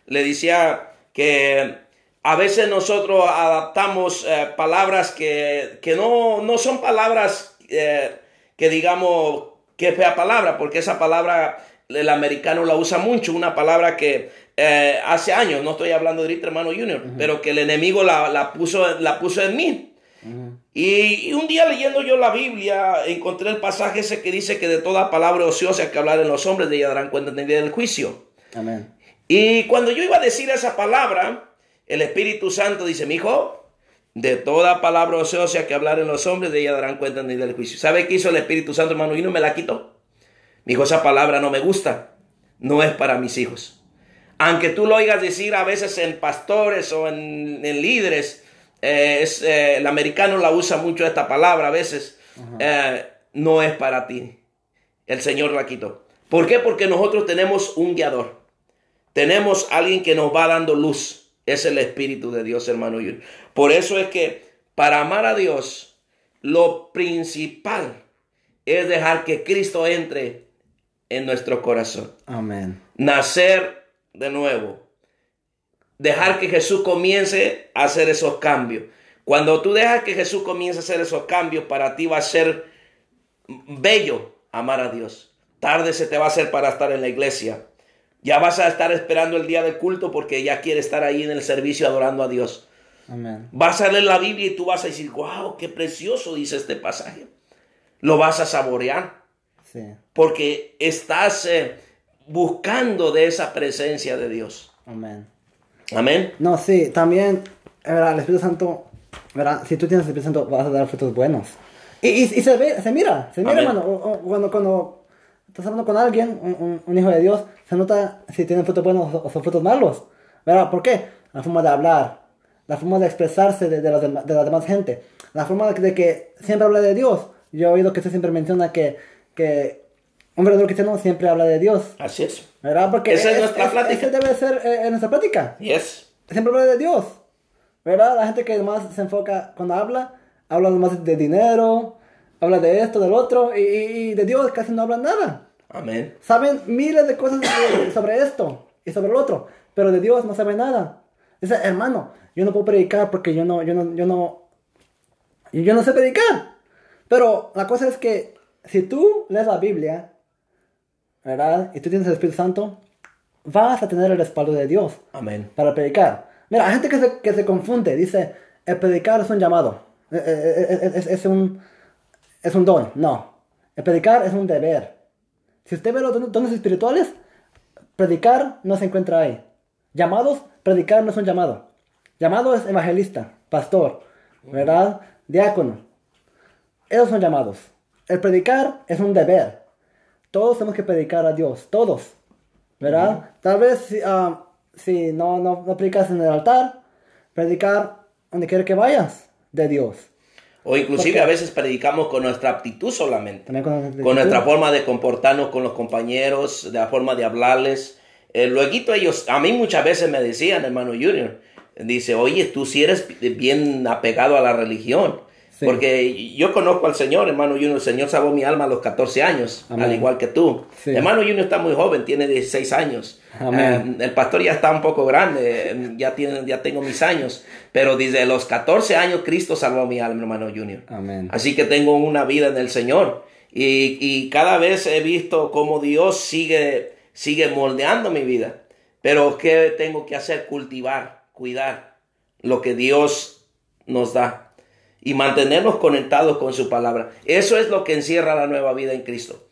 S2: le decía que a veces nosotros adaptamos eh, palabras que, que no, no son palabras eh, que digamos que fea palabra, porque esa palabra el americano la usa mucho, una palabra que eh, hace años, no estoy hablando de ahorita, hermano Junior, pero que el enemigo la, la puso, la puso en mí. Y, y un día leyendo yo la Biblia, encontré el pasaje ese que dice que de toda palabra ociosa que hablar en los hombres, de ella darán cuenta en el día del juicio.
S1: Amén.
S2: Y cuando yo iba a decir esa palabra, el Espíritu Santo dice, mi hijo, de toda palabra ociosa que hablar en los hombres, de ella darán cuenta en el del juicio. ¿Sabe qué hizo el Espíritu Santo, hermano? Y no me la quitó. Me dijo, esa palabra no me gusta, no es para mis hijos. Aunque tú lo oigas decir a veces en pastores o en, en líderes, eh, es, eh, el americano la usa mucho esta palabra a veces, eh, no es para ti. El Señor la quitó. ¿Por qué? Porque nosotros tenemos un guiador. Tenemos alguien que nos va dando luz. Es el Espíritu de Dios, hermano. Por eso es que para amar a Dios, lo principal es dejar que Cristo entre en nuestro corazón.
S1: Amén.
S2: Nacer de nuevo. Dejar que Jesús comience a hacer esos cambios. Cuando tú dejas que Jesús comience a hacer esos cambios, para ti va a ser bello amar a Dios. Tarde se te va a hacer para estar en la iglesia. Ya vas a estar esperando el día del culto porque ya quiere estar ahí en el servicio adorando a Dios.
S1: Amén.
S2: Vas a leer la Biblia y tú vas a decir, wow, qué precioso dice este pasaje. Lo vas a saborear
S1: Sí.
S2: porque estás eh, buscando de esa presencia de Dios.
S1: Amén.
S2: Amén.
S1: No, sí, también, ¿verdad? el Espíritu Santo, ¿verdad? si tú tienes el Espíritu Santo, vas a dar frutos buenos. Y, y, y se ve, se mira, se mira,
S2: Amén.
S1: hermano. Cuando, cuando estás hablando con alguien, un, un- un hijo de Dios, se nota si tienen frutos buenos o, o son frutos malos. ¿Verdad? ¿Por qué? La forma de hablar, la forma de expresarse de, de, los de la demás gente, la forma de, de que siempre habla de Dios. Yo he oído que usted siempre menciona que, que un verdadero cristiano siempre habla de Dios.
S2: Así es.
S1: ¿Verdad? Porque
S2: Esa es nuestra plática.
S1: Ese debe ser eh, nuestra plática
S2: Yes.
S1: siempre habla de Dios. ¿Verdad? La gente que más se enfoca cuando habla, habla más de dinero, habla de esto, del otro, y, y- de Dios casi no hablan nada.
S2: Amén.
S1: Saben miles de cosas sobre esto y sobre el otro, pero de Dios no saben nada. Dice, hermano, yo no puedo predicar porque yo no, yo no, yo no, yo no sé predicar. Pero la cosa es que si tú lees la Biblia, ¿verdad? Y tú tienes el Espíritu Santo, vas a tener el respaldo de Dios
S2: Amén.
S1: para predicar. Mira, hay gente que se, que se confunde, dice, el predicar es un llamado, eh, eh, eh, es, es un, es un don. No, el predicar es un deber. Si usted ve los don- dones espirituales, predicar no se encuentra ahí. Llamados, predicar no es un llamado. Llamado es evangelista, pastor, ¿verdad? Diácono. Esos son llamados. El predicar es un deber. Todos tenemos que predicar a Dios, todos. ¿Verdad? Tal vez si, ah, si no, no, no predicas en el altar, predicar donde quiera que vayas, de Dios.
S2: O inclusive a veces predicamos con nuestra aptitud solamente.
S1: Con,
S2: con nuestra forma de comportarnos con los compañeros, de la forma de hablarles. Eh, luego ellos, a mí muchas veces me decían, hermano Junior, dice, oye, tú si eres bien apegado a la religión.
S1: Sí.
S2: Porque yo conozco al Señor, hermano Junior, el Señor salvó mi alma a los 14 años,
S1: Amén.
S2: al igual que tú.
S1: Sí.
S2: Hermano Junior está muy joven, tiene 16 años.
S1: Amén.
S2: Eh, el pastor ya está un poco grande, eh, ya, tiene, ya tengo mis años, pero desde los 14 años Cristo salvó mi alma, hermano Junior.
S1: Amén.
S2: Así que tengo una vida en el Señor. Y, y cada vez he visto cómo Dios sigue, sigue moldeando mi vida. Pero ¿qué tengo que hacer? Cultivar, cuidar lo que Dios nos da. Y mantenernos conectados con su palabra. Eso es lo que encierra la nueva vida en Cristo.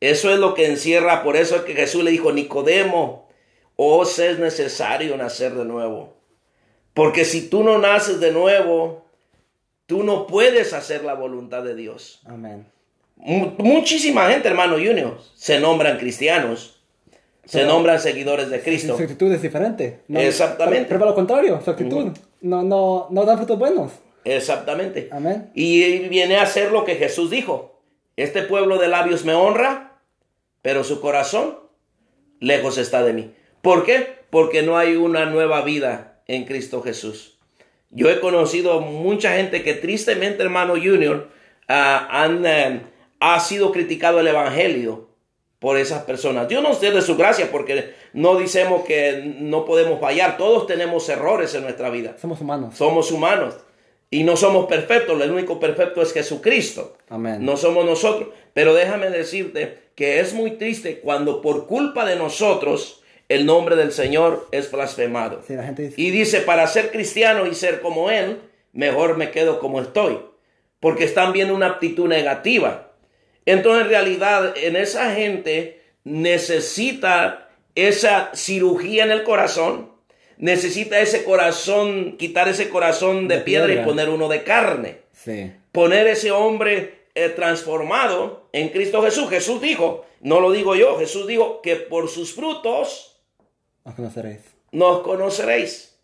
S2: Eso es lo que encierra. Por eso es que Jesús le dijo, Nicodemo, os es necesario nacer de nuevo. Porque si tú no naces de nuevo, Tú no puedes hacer la voluntad de Dios.
S1: Amén.
S2: Mu- Muchísima gente, hermano Junior, se nombran cristianos, se
S1: Pero-
S2: nombran seguidores de Cristo.
S1: Su actitud es diferente. No-
S2: Exactamente.
S1: Pero, pero lo contrario, su actitud no, no, no da frutos buenos.
S2: Exactamente.
S1: Amén.
S2: Y viene a hacer lo que Jesús dijo. Este pueblo de labios me honra, pero su corazón lejos está de mí. ¿Por qué? Porque no hay una nueva vida en Cristo Jesús. Yo he conocido mucha gente que tristemente, hermano Junior, ah, han, eh, ha sido criticado el Evangelio por esas personas. Dios nos dé de su gracia porque no decimos que no podemos fallar. Todos tenemos errores en nuestra vida.
S1: Somos humanos.
S2: Somos humanos y no somos perfectos. El único perfecto es Jesucristo.
S1: Amén.
S2: No somos nosotros. Pero déjame decirte que es muy triste cuando por culpa de nosotros el nombre del Señor es blasfemado.
S1: Sí, la gente dice,
S2: Y dice, para ser cristiano y ser como Él, mejor me quedo como estoy. Porque están viendo una actitud negativa. Entonces, en realidad, en esa gente necesita esa cirugía en el corazón, necesita ese corazón, quitar ese corazón de,
S1: De
S2: piedra,
S1: piedra.
S2: y poner uno de carne.
S1: sí.
S2: Poner ese hombre eh, transformado en Cristo Jesús. Jesús dijo, no lo digo yo, Jesús dijo que por sus frutos
S1: Os conoceréis.
S2: nos conoceréis.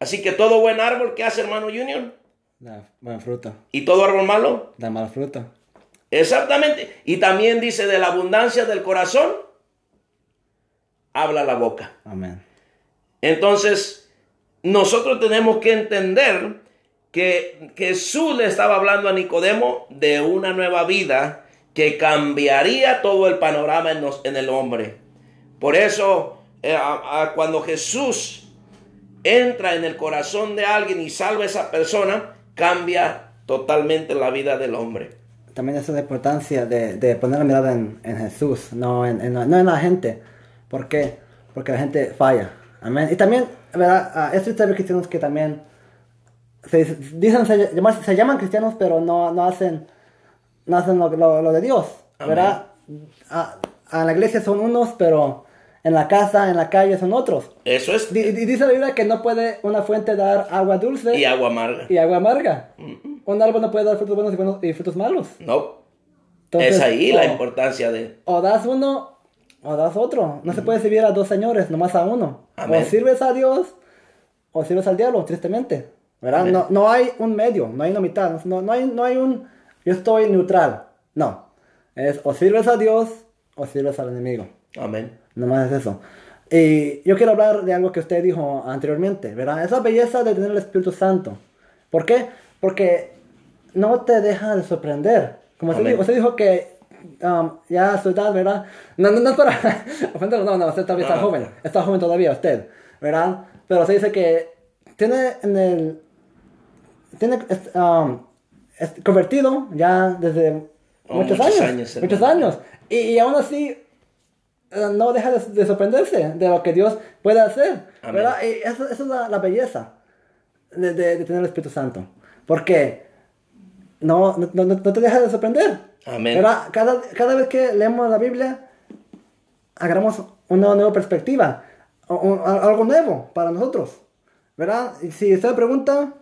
S2: Así que todo buen árbol que hace hermano Junior
S1: Da buen fruto.
S2: y todo árbol malo,
S1: Da mal fruto.
S2: exactamente. Y también dice de la abundancia del corazón, habla la boca.
S1: Amén.
S2: Entonces, nosotros tenemos que entender que Jesús le estaba hablando a Nicodemo de una nueva vida que cambiaría todo el panorama en, el hombre. Por eso, eh, cuando Jesús entra en el corazón de alguien y salva a esa persona, cambia totalmente la vida del hombre.
S1: También es la importancia de, poner la mirada en, Jesús, no en, en la- no en la gente. ¿Por qué? Porque la gente falla. Amén. Y también, ¿verdad? Ah, es triste ver cristianos que también se dicen se, llaman- se llaman cristianos, pero no, no hacen, no hacen lo, lo- lo de Dios. ¿Verdad? A, a la iglesia son unos, pero en la casa, en la calle son otros.
S2: Eso es.
S1: Di- dice la Biblia que no puede una fuente dar agua dulce
S2: Y agua amarga.
S1: y agua amarga. Un árbol no puede dar frutos buenos y, buenos- y frutos malos.
S2: No.
S1: Entonces,
S2: es ahí la
S1: o-
S2: importancia de...
S1: O das uno o das otro. No se puede servir a dos señores, nomás a uno.
S2: Amén.
S1: O sirves a Dios o sirves al diablo, tristemente. ¿Verdad? No, no hay un medio, no hay una mitad. No, no, hay, no hay un yo estoy neutral. No. Es o sirves a Dios o sirves al enemigo.
S2: Amén.
S1: Nomás es eso. Y yo quiero hablar de algo que usted dijo anteriormente, ¿verdad? Esa belleza de tener el Espíritu Santo. ¿Por qué? Porque no te deja de sorprender. Como usted
S2: Amén.
S1: dijo, usted dijo que um, ya a su edad, ¿verdad? No, no, no es para ofenderlo, no, no, usted todavía está joven. Está joven todavía usted, ¿verdad? Pero se dice que tiene en el... Tiene um, convertido ya desde
S2: Oh,
S1: muchos,
S2: muchos
S1: años,
S2: años,
S1: muchos años. Y, y aún así, eh, no deja de, de sorprenderse de lo que Dios puede hacer.
S2: Amén.
S1: ¿verdad? Y eso, eso es la, la belleza de, de- de tener el Espíritu Santo. Porque no, no, no- no te deja de sorprender.
S2: Amén.
S1: ¿verdad? Cada, cada vez que leemos la Biblia, agarramos una nueva perspectiva, o- o- algo nuevo para nosotros. ¿Verdad? Y si usted me pregunta,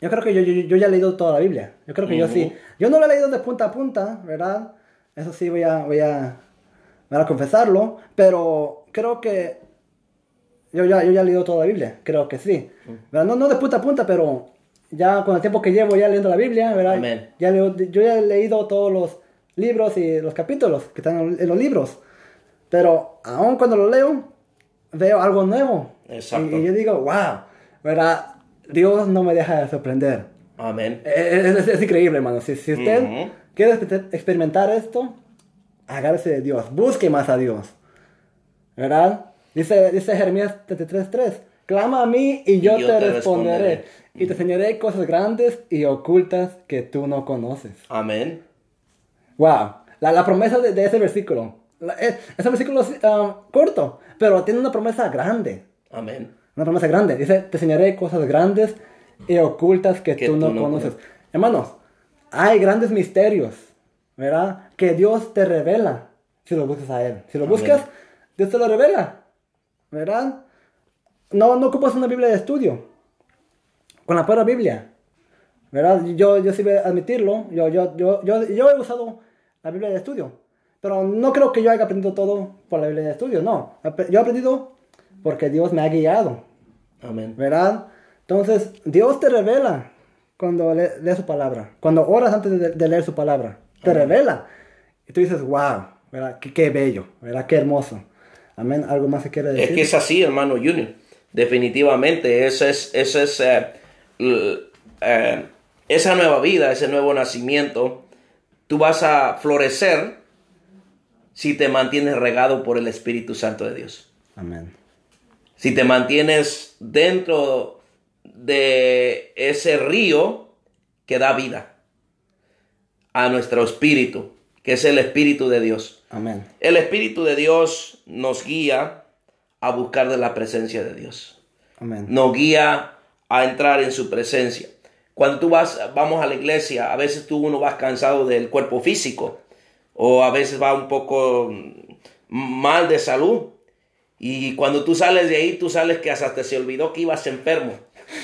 S1: yo creo que yo, yo, yo ya he leído toda la Biblia. Yo creo que yo sí. Yo no la he leído de punta a punta, ¿verdad? Eso sí voy a, voy a, voy a confesarlo. Pero creo que yo ya, yo ya he leído toda la Biblia. Creo que sí. ¿Verdad? No, no de punta a punta, pero ya con el tiempo que llevo ya leyendo la Biblia, ¿verdad?
S2: Amén.
S1: Ya leo- yo ya he leído todos los libros y los capítulos que están en los libros. Pero aún cuando lo leo, veo algo nuevo.
S2: Exacto.
S1: Y, y yo digo, wow, ¿verdad? Dios no me deja de sorprender.
S2: Amén.
S1: Es, es- es increíble, hermano. Si, si usted
S2: Ujú.
S1: quiere exper- experimentar esto, agárrese de Dios. Busque más a Dios. ¿Verdad? Dice, dice Jeremías 33.3. Clama a mí y yo,
S2: Y yo
S1: te,
S2: te
S1: responderé.
S2: responderé.
S1: Y te enseñaré cosas grandes y ocultas que tú no conoces.
S2: Amén.
S1: Wow. La, la promesa de, de ese versículo. La- es, ese versículo es um, corto, pero tiene una promesa grande.
S2: Amén.
S1: Una promesa grande. Dice, te enseñaré cosas grandes y ocultas que,
S2: Que
S1: tú,
S2: tú
S1: no
S2: no
S1: conoces. Hermanos, hay grandes misterios, ¿verdad? Que Dios te revela si lo buscas a Él. Si lo
S2: Amén.
S1: buscas, Dios te lo revela, ¿verdad? No, no ocupas una Biblia de estudio. Con la pura Biblia, ¿verdad? Yo, yo sí voy a admitirlo. Yo, yo, yo, yo, yo he usado la Biblia de estudio. Pero no creo que yo haya aprendido todo por la Biblia de estudio, no. Yo he aprendido porque Dios me ha guiado,
S2: Amén.
S1: ¿verdad? Entonces, Dios te revela cuando le- lees su palabra. Cuando oras antes de, de leer su palabra, te revela. Y tú dices, wow, ¿verdad? Qué, qué bello, ¿verdad? Qué hermoso. Amén. ¿Algo más que quiere decir?
S2: Es que es así, hermano Junior. Definitivamente, ese es, ese es eh, eh, esa nueva vida, ese nuevo nacimiento. Tú vas a florecer si te mantienes regado por el Espíritu Santo de Dios.
S1: Amén.
S2: Si te mantienes dentro de ese río que da vida a nuestro espíritu, que es el Espíritu de Dios.
S1: Amén.
S2: El Espíritu de Dios nos guía a buscar de la presencia de Dios.
S1: Amén.
S2: Nos guía a entrar en su presencia. Cuando tú vas, vamos a la iglesia, a veces tú uno vas cansado del cuerpo físico o a veces va un poco mm, mal de salud. Y cuando tú sales de ahí, tú sales que hasta te se olvidó que ibas enfermo.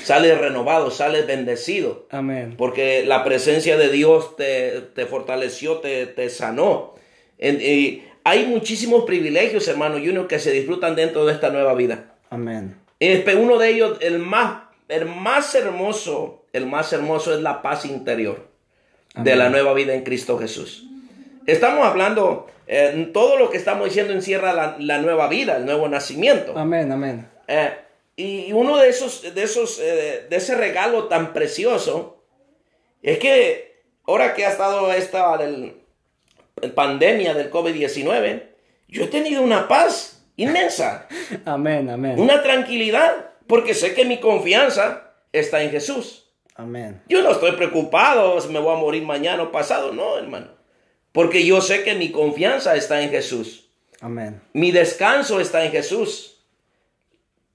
S2: Sales renovado, sales bendecido.
S1: Amén.
S2: Porque la presencia de Dios te, te fortaleció, te, te sanó. En- y hay muchísimos privilegios, hermano Junior, que se disfrutan dentro de esta nueva vida.
S1: Amén.
S2: Uno de ellos, el más, el más hermoso, el más hermoso es la paz interior de la nueva vida en Cristo Jesús. Estamos hablando, eh, todo lo que estamos diciendo encierra la, la nueva vida, el nuevo nacimiento.
S1: Amén. Amén.
S2: Eh, y uno de esos, de esos, eh, de ese regalo tan precioso es que ahora que ha estado esta del, pandemia del COVID-19, yo he tenido una paz inmensa,
S1: Amén. Amén.
S2: una tranquilidad, porque sé que mi confianza está en Jesús.
S1: Amén.
S2: Yo no estoy preocupado si me voy a morir mañana o pasado, no, hermano, porque yo sé que mi confianza está en Jesús.
S1: Amén.
S2: Mi descanso está en Jesús.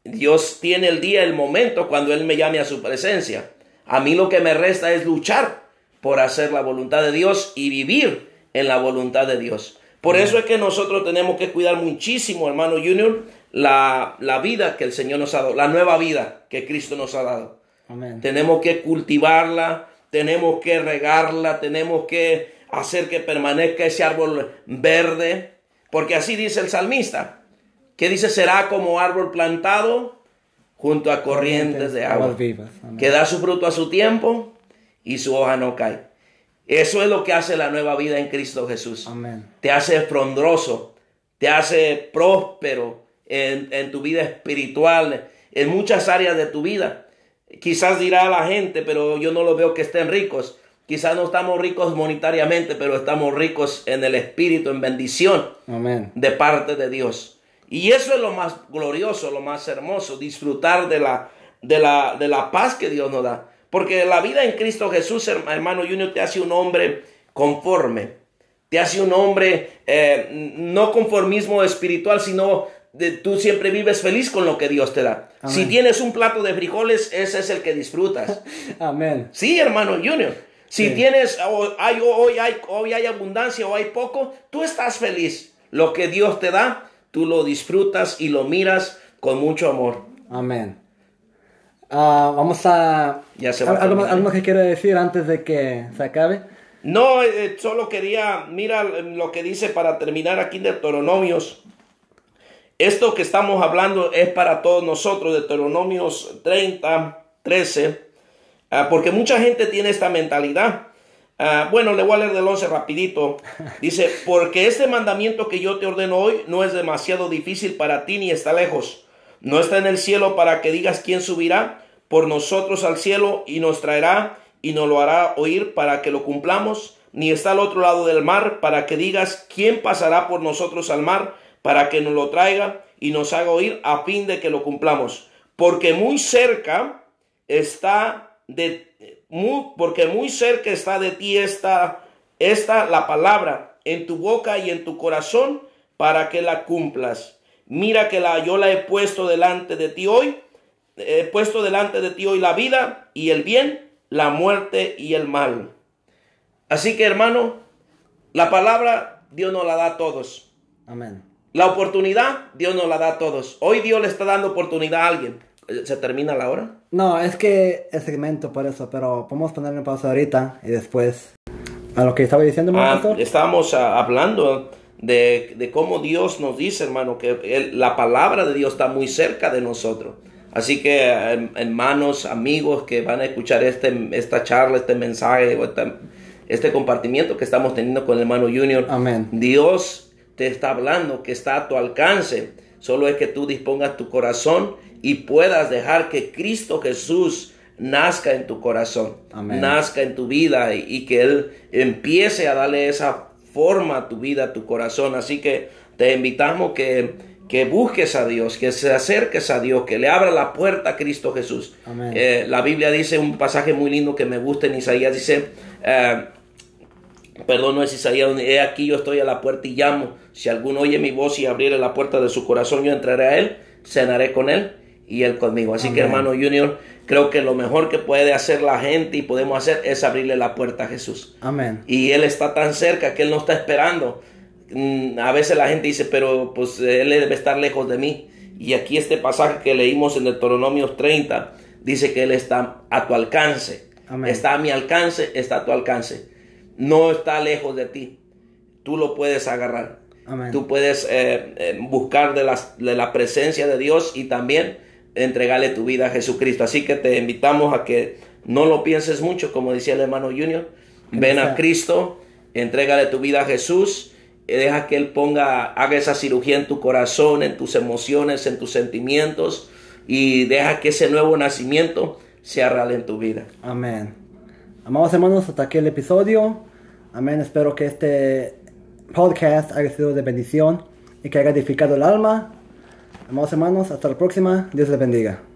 S2: Dios tiene el día, el momento cuando Él me llame a su presencia. A mí lo que me resta es luchar por hacer la voluntad de Dios y vivir en la voluntad de Dios. Por eso es que nosotros tenemos que cuidar muchísimo, hermano Junior, la, la vida que el Señor nos ha dado, la nueva vida que Cristo nos ha dado.
S1: Amén.
S2: Tenemos que cultivarla, tenemos que regarla, tenemos que hacer que permanezca ese árbol verde, porque así dice el salmista, que dice será como árbol plantado junto a corrientes de agua, que da su fruto a su tiempo y su hoja no cae. Eso es lo que hace la nueva vida en Cristo Jesús
S1: Amén.
S2: te hace frondroso, te hace próspero en, en tu vida espiritual, en muchas áreas de tu vida. Quizás dirá la gente, pero yo no lo veo que estén ricos. Quizás no estamos ricos monetariamente, pero estamos ricos en el espíritu, en bendición
S1: Amén.
S2: de parte de Dios. Y eso es lo más glorioso, lo más hermoso, disfrutar de la, de la, de la paz que Dios nos da. Porque la vida en Cristo Jesús, hermano Junior, te hace un hombre conforme. Te hace un hombre eh, no conformismo espiritual, sino de, tú siempre vives feliz con lo que Dios te da.
S1: Amén.
S2: Si tienes un plato de frijoles, ese es el que disfrutas.
S1: Amén.
S2: Sí, hermano Junior. Si
S1: Sí.
S2: tienes, o hay, hoy, hay, hoy hay abundancia o hay poco, tú estás feliz. Lo que Dios te da, tú lo disfrutas y lo miras con mucho amor.
S1: Amén. Ah, vamos a...
S2: Ya se va a
S1: ¿Algo, que quiero decir antes de que se acabe?
S2: No, eh, solo quería, mira lo que dice para terminar aquí de Deuteronomios. Esto que estamos hablando es para todos nosotros, Deuteronomios 30, 13, ah, porque mucha gente tiene esta mentalidad. Ah, bueno, le voy a leer del 11 rapidito. Dice, porque este mandamiento que yo te ordeno hoy no es demasiado difícil para ti ni está lejos. No está en el cielo para que digas quién subirá por nosotros al cielo y nos traerá y nos lo hará oír para que lo cumplamos. Ni está al otro lado del mar para que digas quién pasará por nosotros al mar para que nos lo traiga y nos haga oír a fin de que lo cumplamos. Porque muy cerca está de muy, porque muy cerca está de ti esta, esta la palabra en tu boca y en tu corazón para que la cumplas. Mira que la, yo la he puesto delante de ti hoy, he puesto delante de ti hoy la vida y el bien, la muerte y el mal. Así que hermano, la palabra Dios nos la da a todos.
S1: Amén.
S2: La oportunidad Dios nos la da a todos. Hoy Dios le está dando oportunidad a alguien. ¿Se termina la hora?
S1: No, es que es segmento por eso, pero podemos ponerle en pausa ahorita y después a lo que estaba diciendo,
S2: Ah, estábamos ah, hablando de, de cómo Dios nos dice, hermano, que la palabra de Dios está muy cerca de nosotros. Así que, eh, hermanos, amigos que van a escuchar este, esta charla, este mensaje, o esta- este compartimiento que estamos teniendo con el hermano Junior,
S1: Amén.
S2: Dios te está hablando, que está a tu alcance. Solo es que tú dispongas tu corazón y puedas dejar que Cristo Jesús nazca en tu corazón,
S1: Amén.
S2: nazca en tu vida y, y que Él empiece a darle esa forma a tu vida, a tu corazón. Así que te invitamos que, que busques a Dios, que se acerques a Dios, que le abra la puerta a Cristo Jesús.
S1: Amén.
S2: Eh, la Biblia dice un pasaje muy lindo que me gusta en Isaías, dice... eh, Perdón, no es Isaías, donde, he aquí yo estoy a la puerta y llamo. Si alguno oye mi voz y abriere la puerta de su corazón, yo entraré a él, cenaré con él y él conmigo. Así que hermano Junior, creo que lo mejor que puede hacer la gente y podemos hacer es abrirle la puerta a Jesús.
S1: Amén.
S2: Y él está tan cerca que él no está esperando. Mm, A veces la gente dice, pero pues él debe estar lejos de mí. Y aquí este pasaje que leímos en Deuteronomios 30 dice que él está a tu alcance.
S1: Amén.
S2: Está a mi alcance, está a tu alcance. No está lejos de ti. Tú lo puedes agarrar.
S1: Amén.
S2: Tú puedes eh, eh, buscar de, las- de la presencia de Dios y también entregarle tu vida a Jesucristo. Así que te invitamos a que no lo pienses mucho, como decía el hermano Junior. Ven a. Cristo, entrégale tu vida a Jesús, y deja que Él ponga, haga esa cirugía en tu corazón, en tus emociones, en tus sentimientos, y deja que ese nuevo nacimiento sea real en tu vida.
S1: Amén. Amados hermanos, hasta aquí el episodio. Amén. Espero que este podcast haya sido de bendición y que haya edificado el alma. Amados hermanos, hasta la próxima. Dios les bendiga.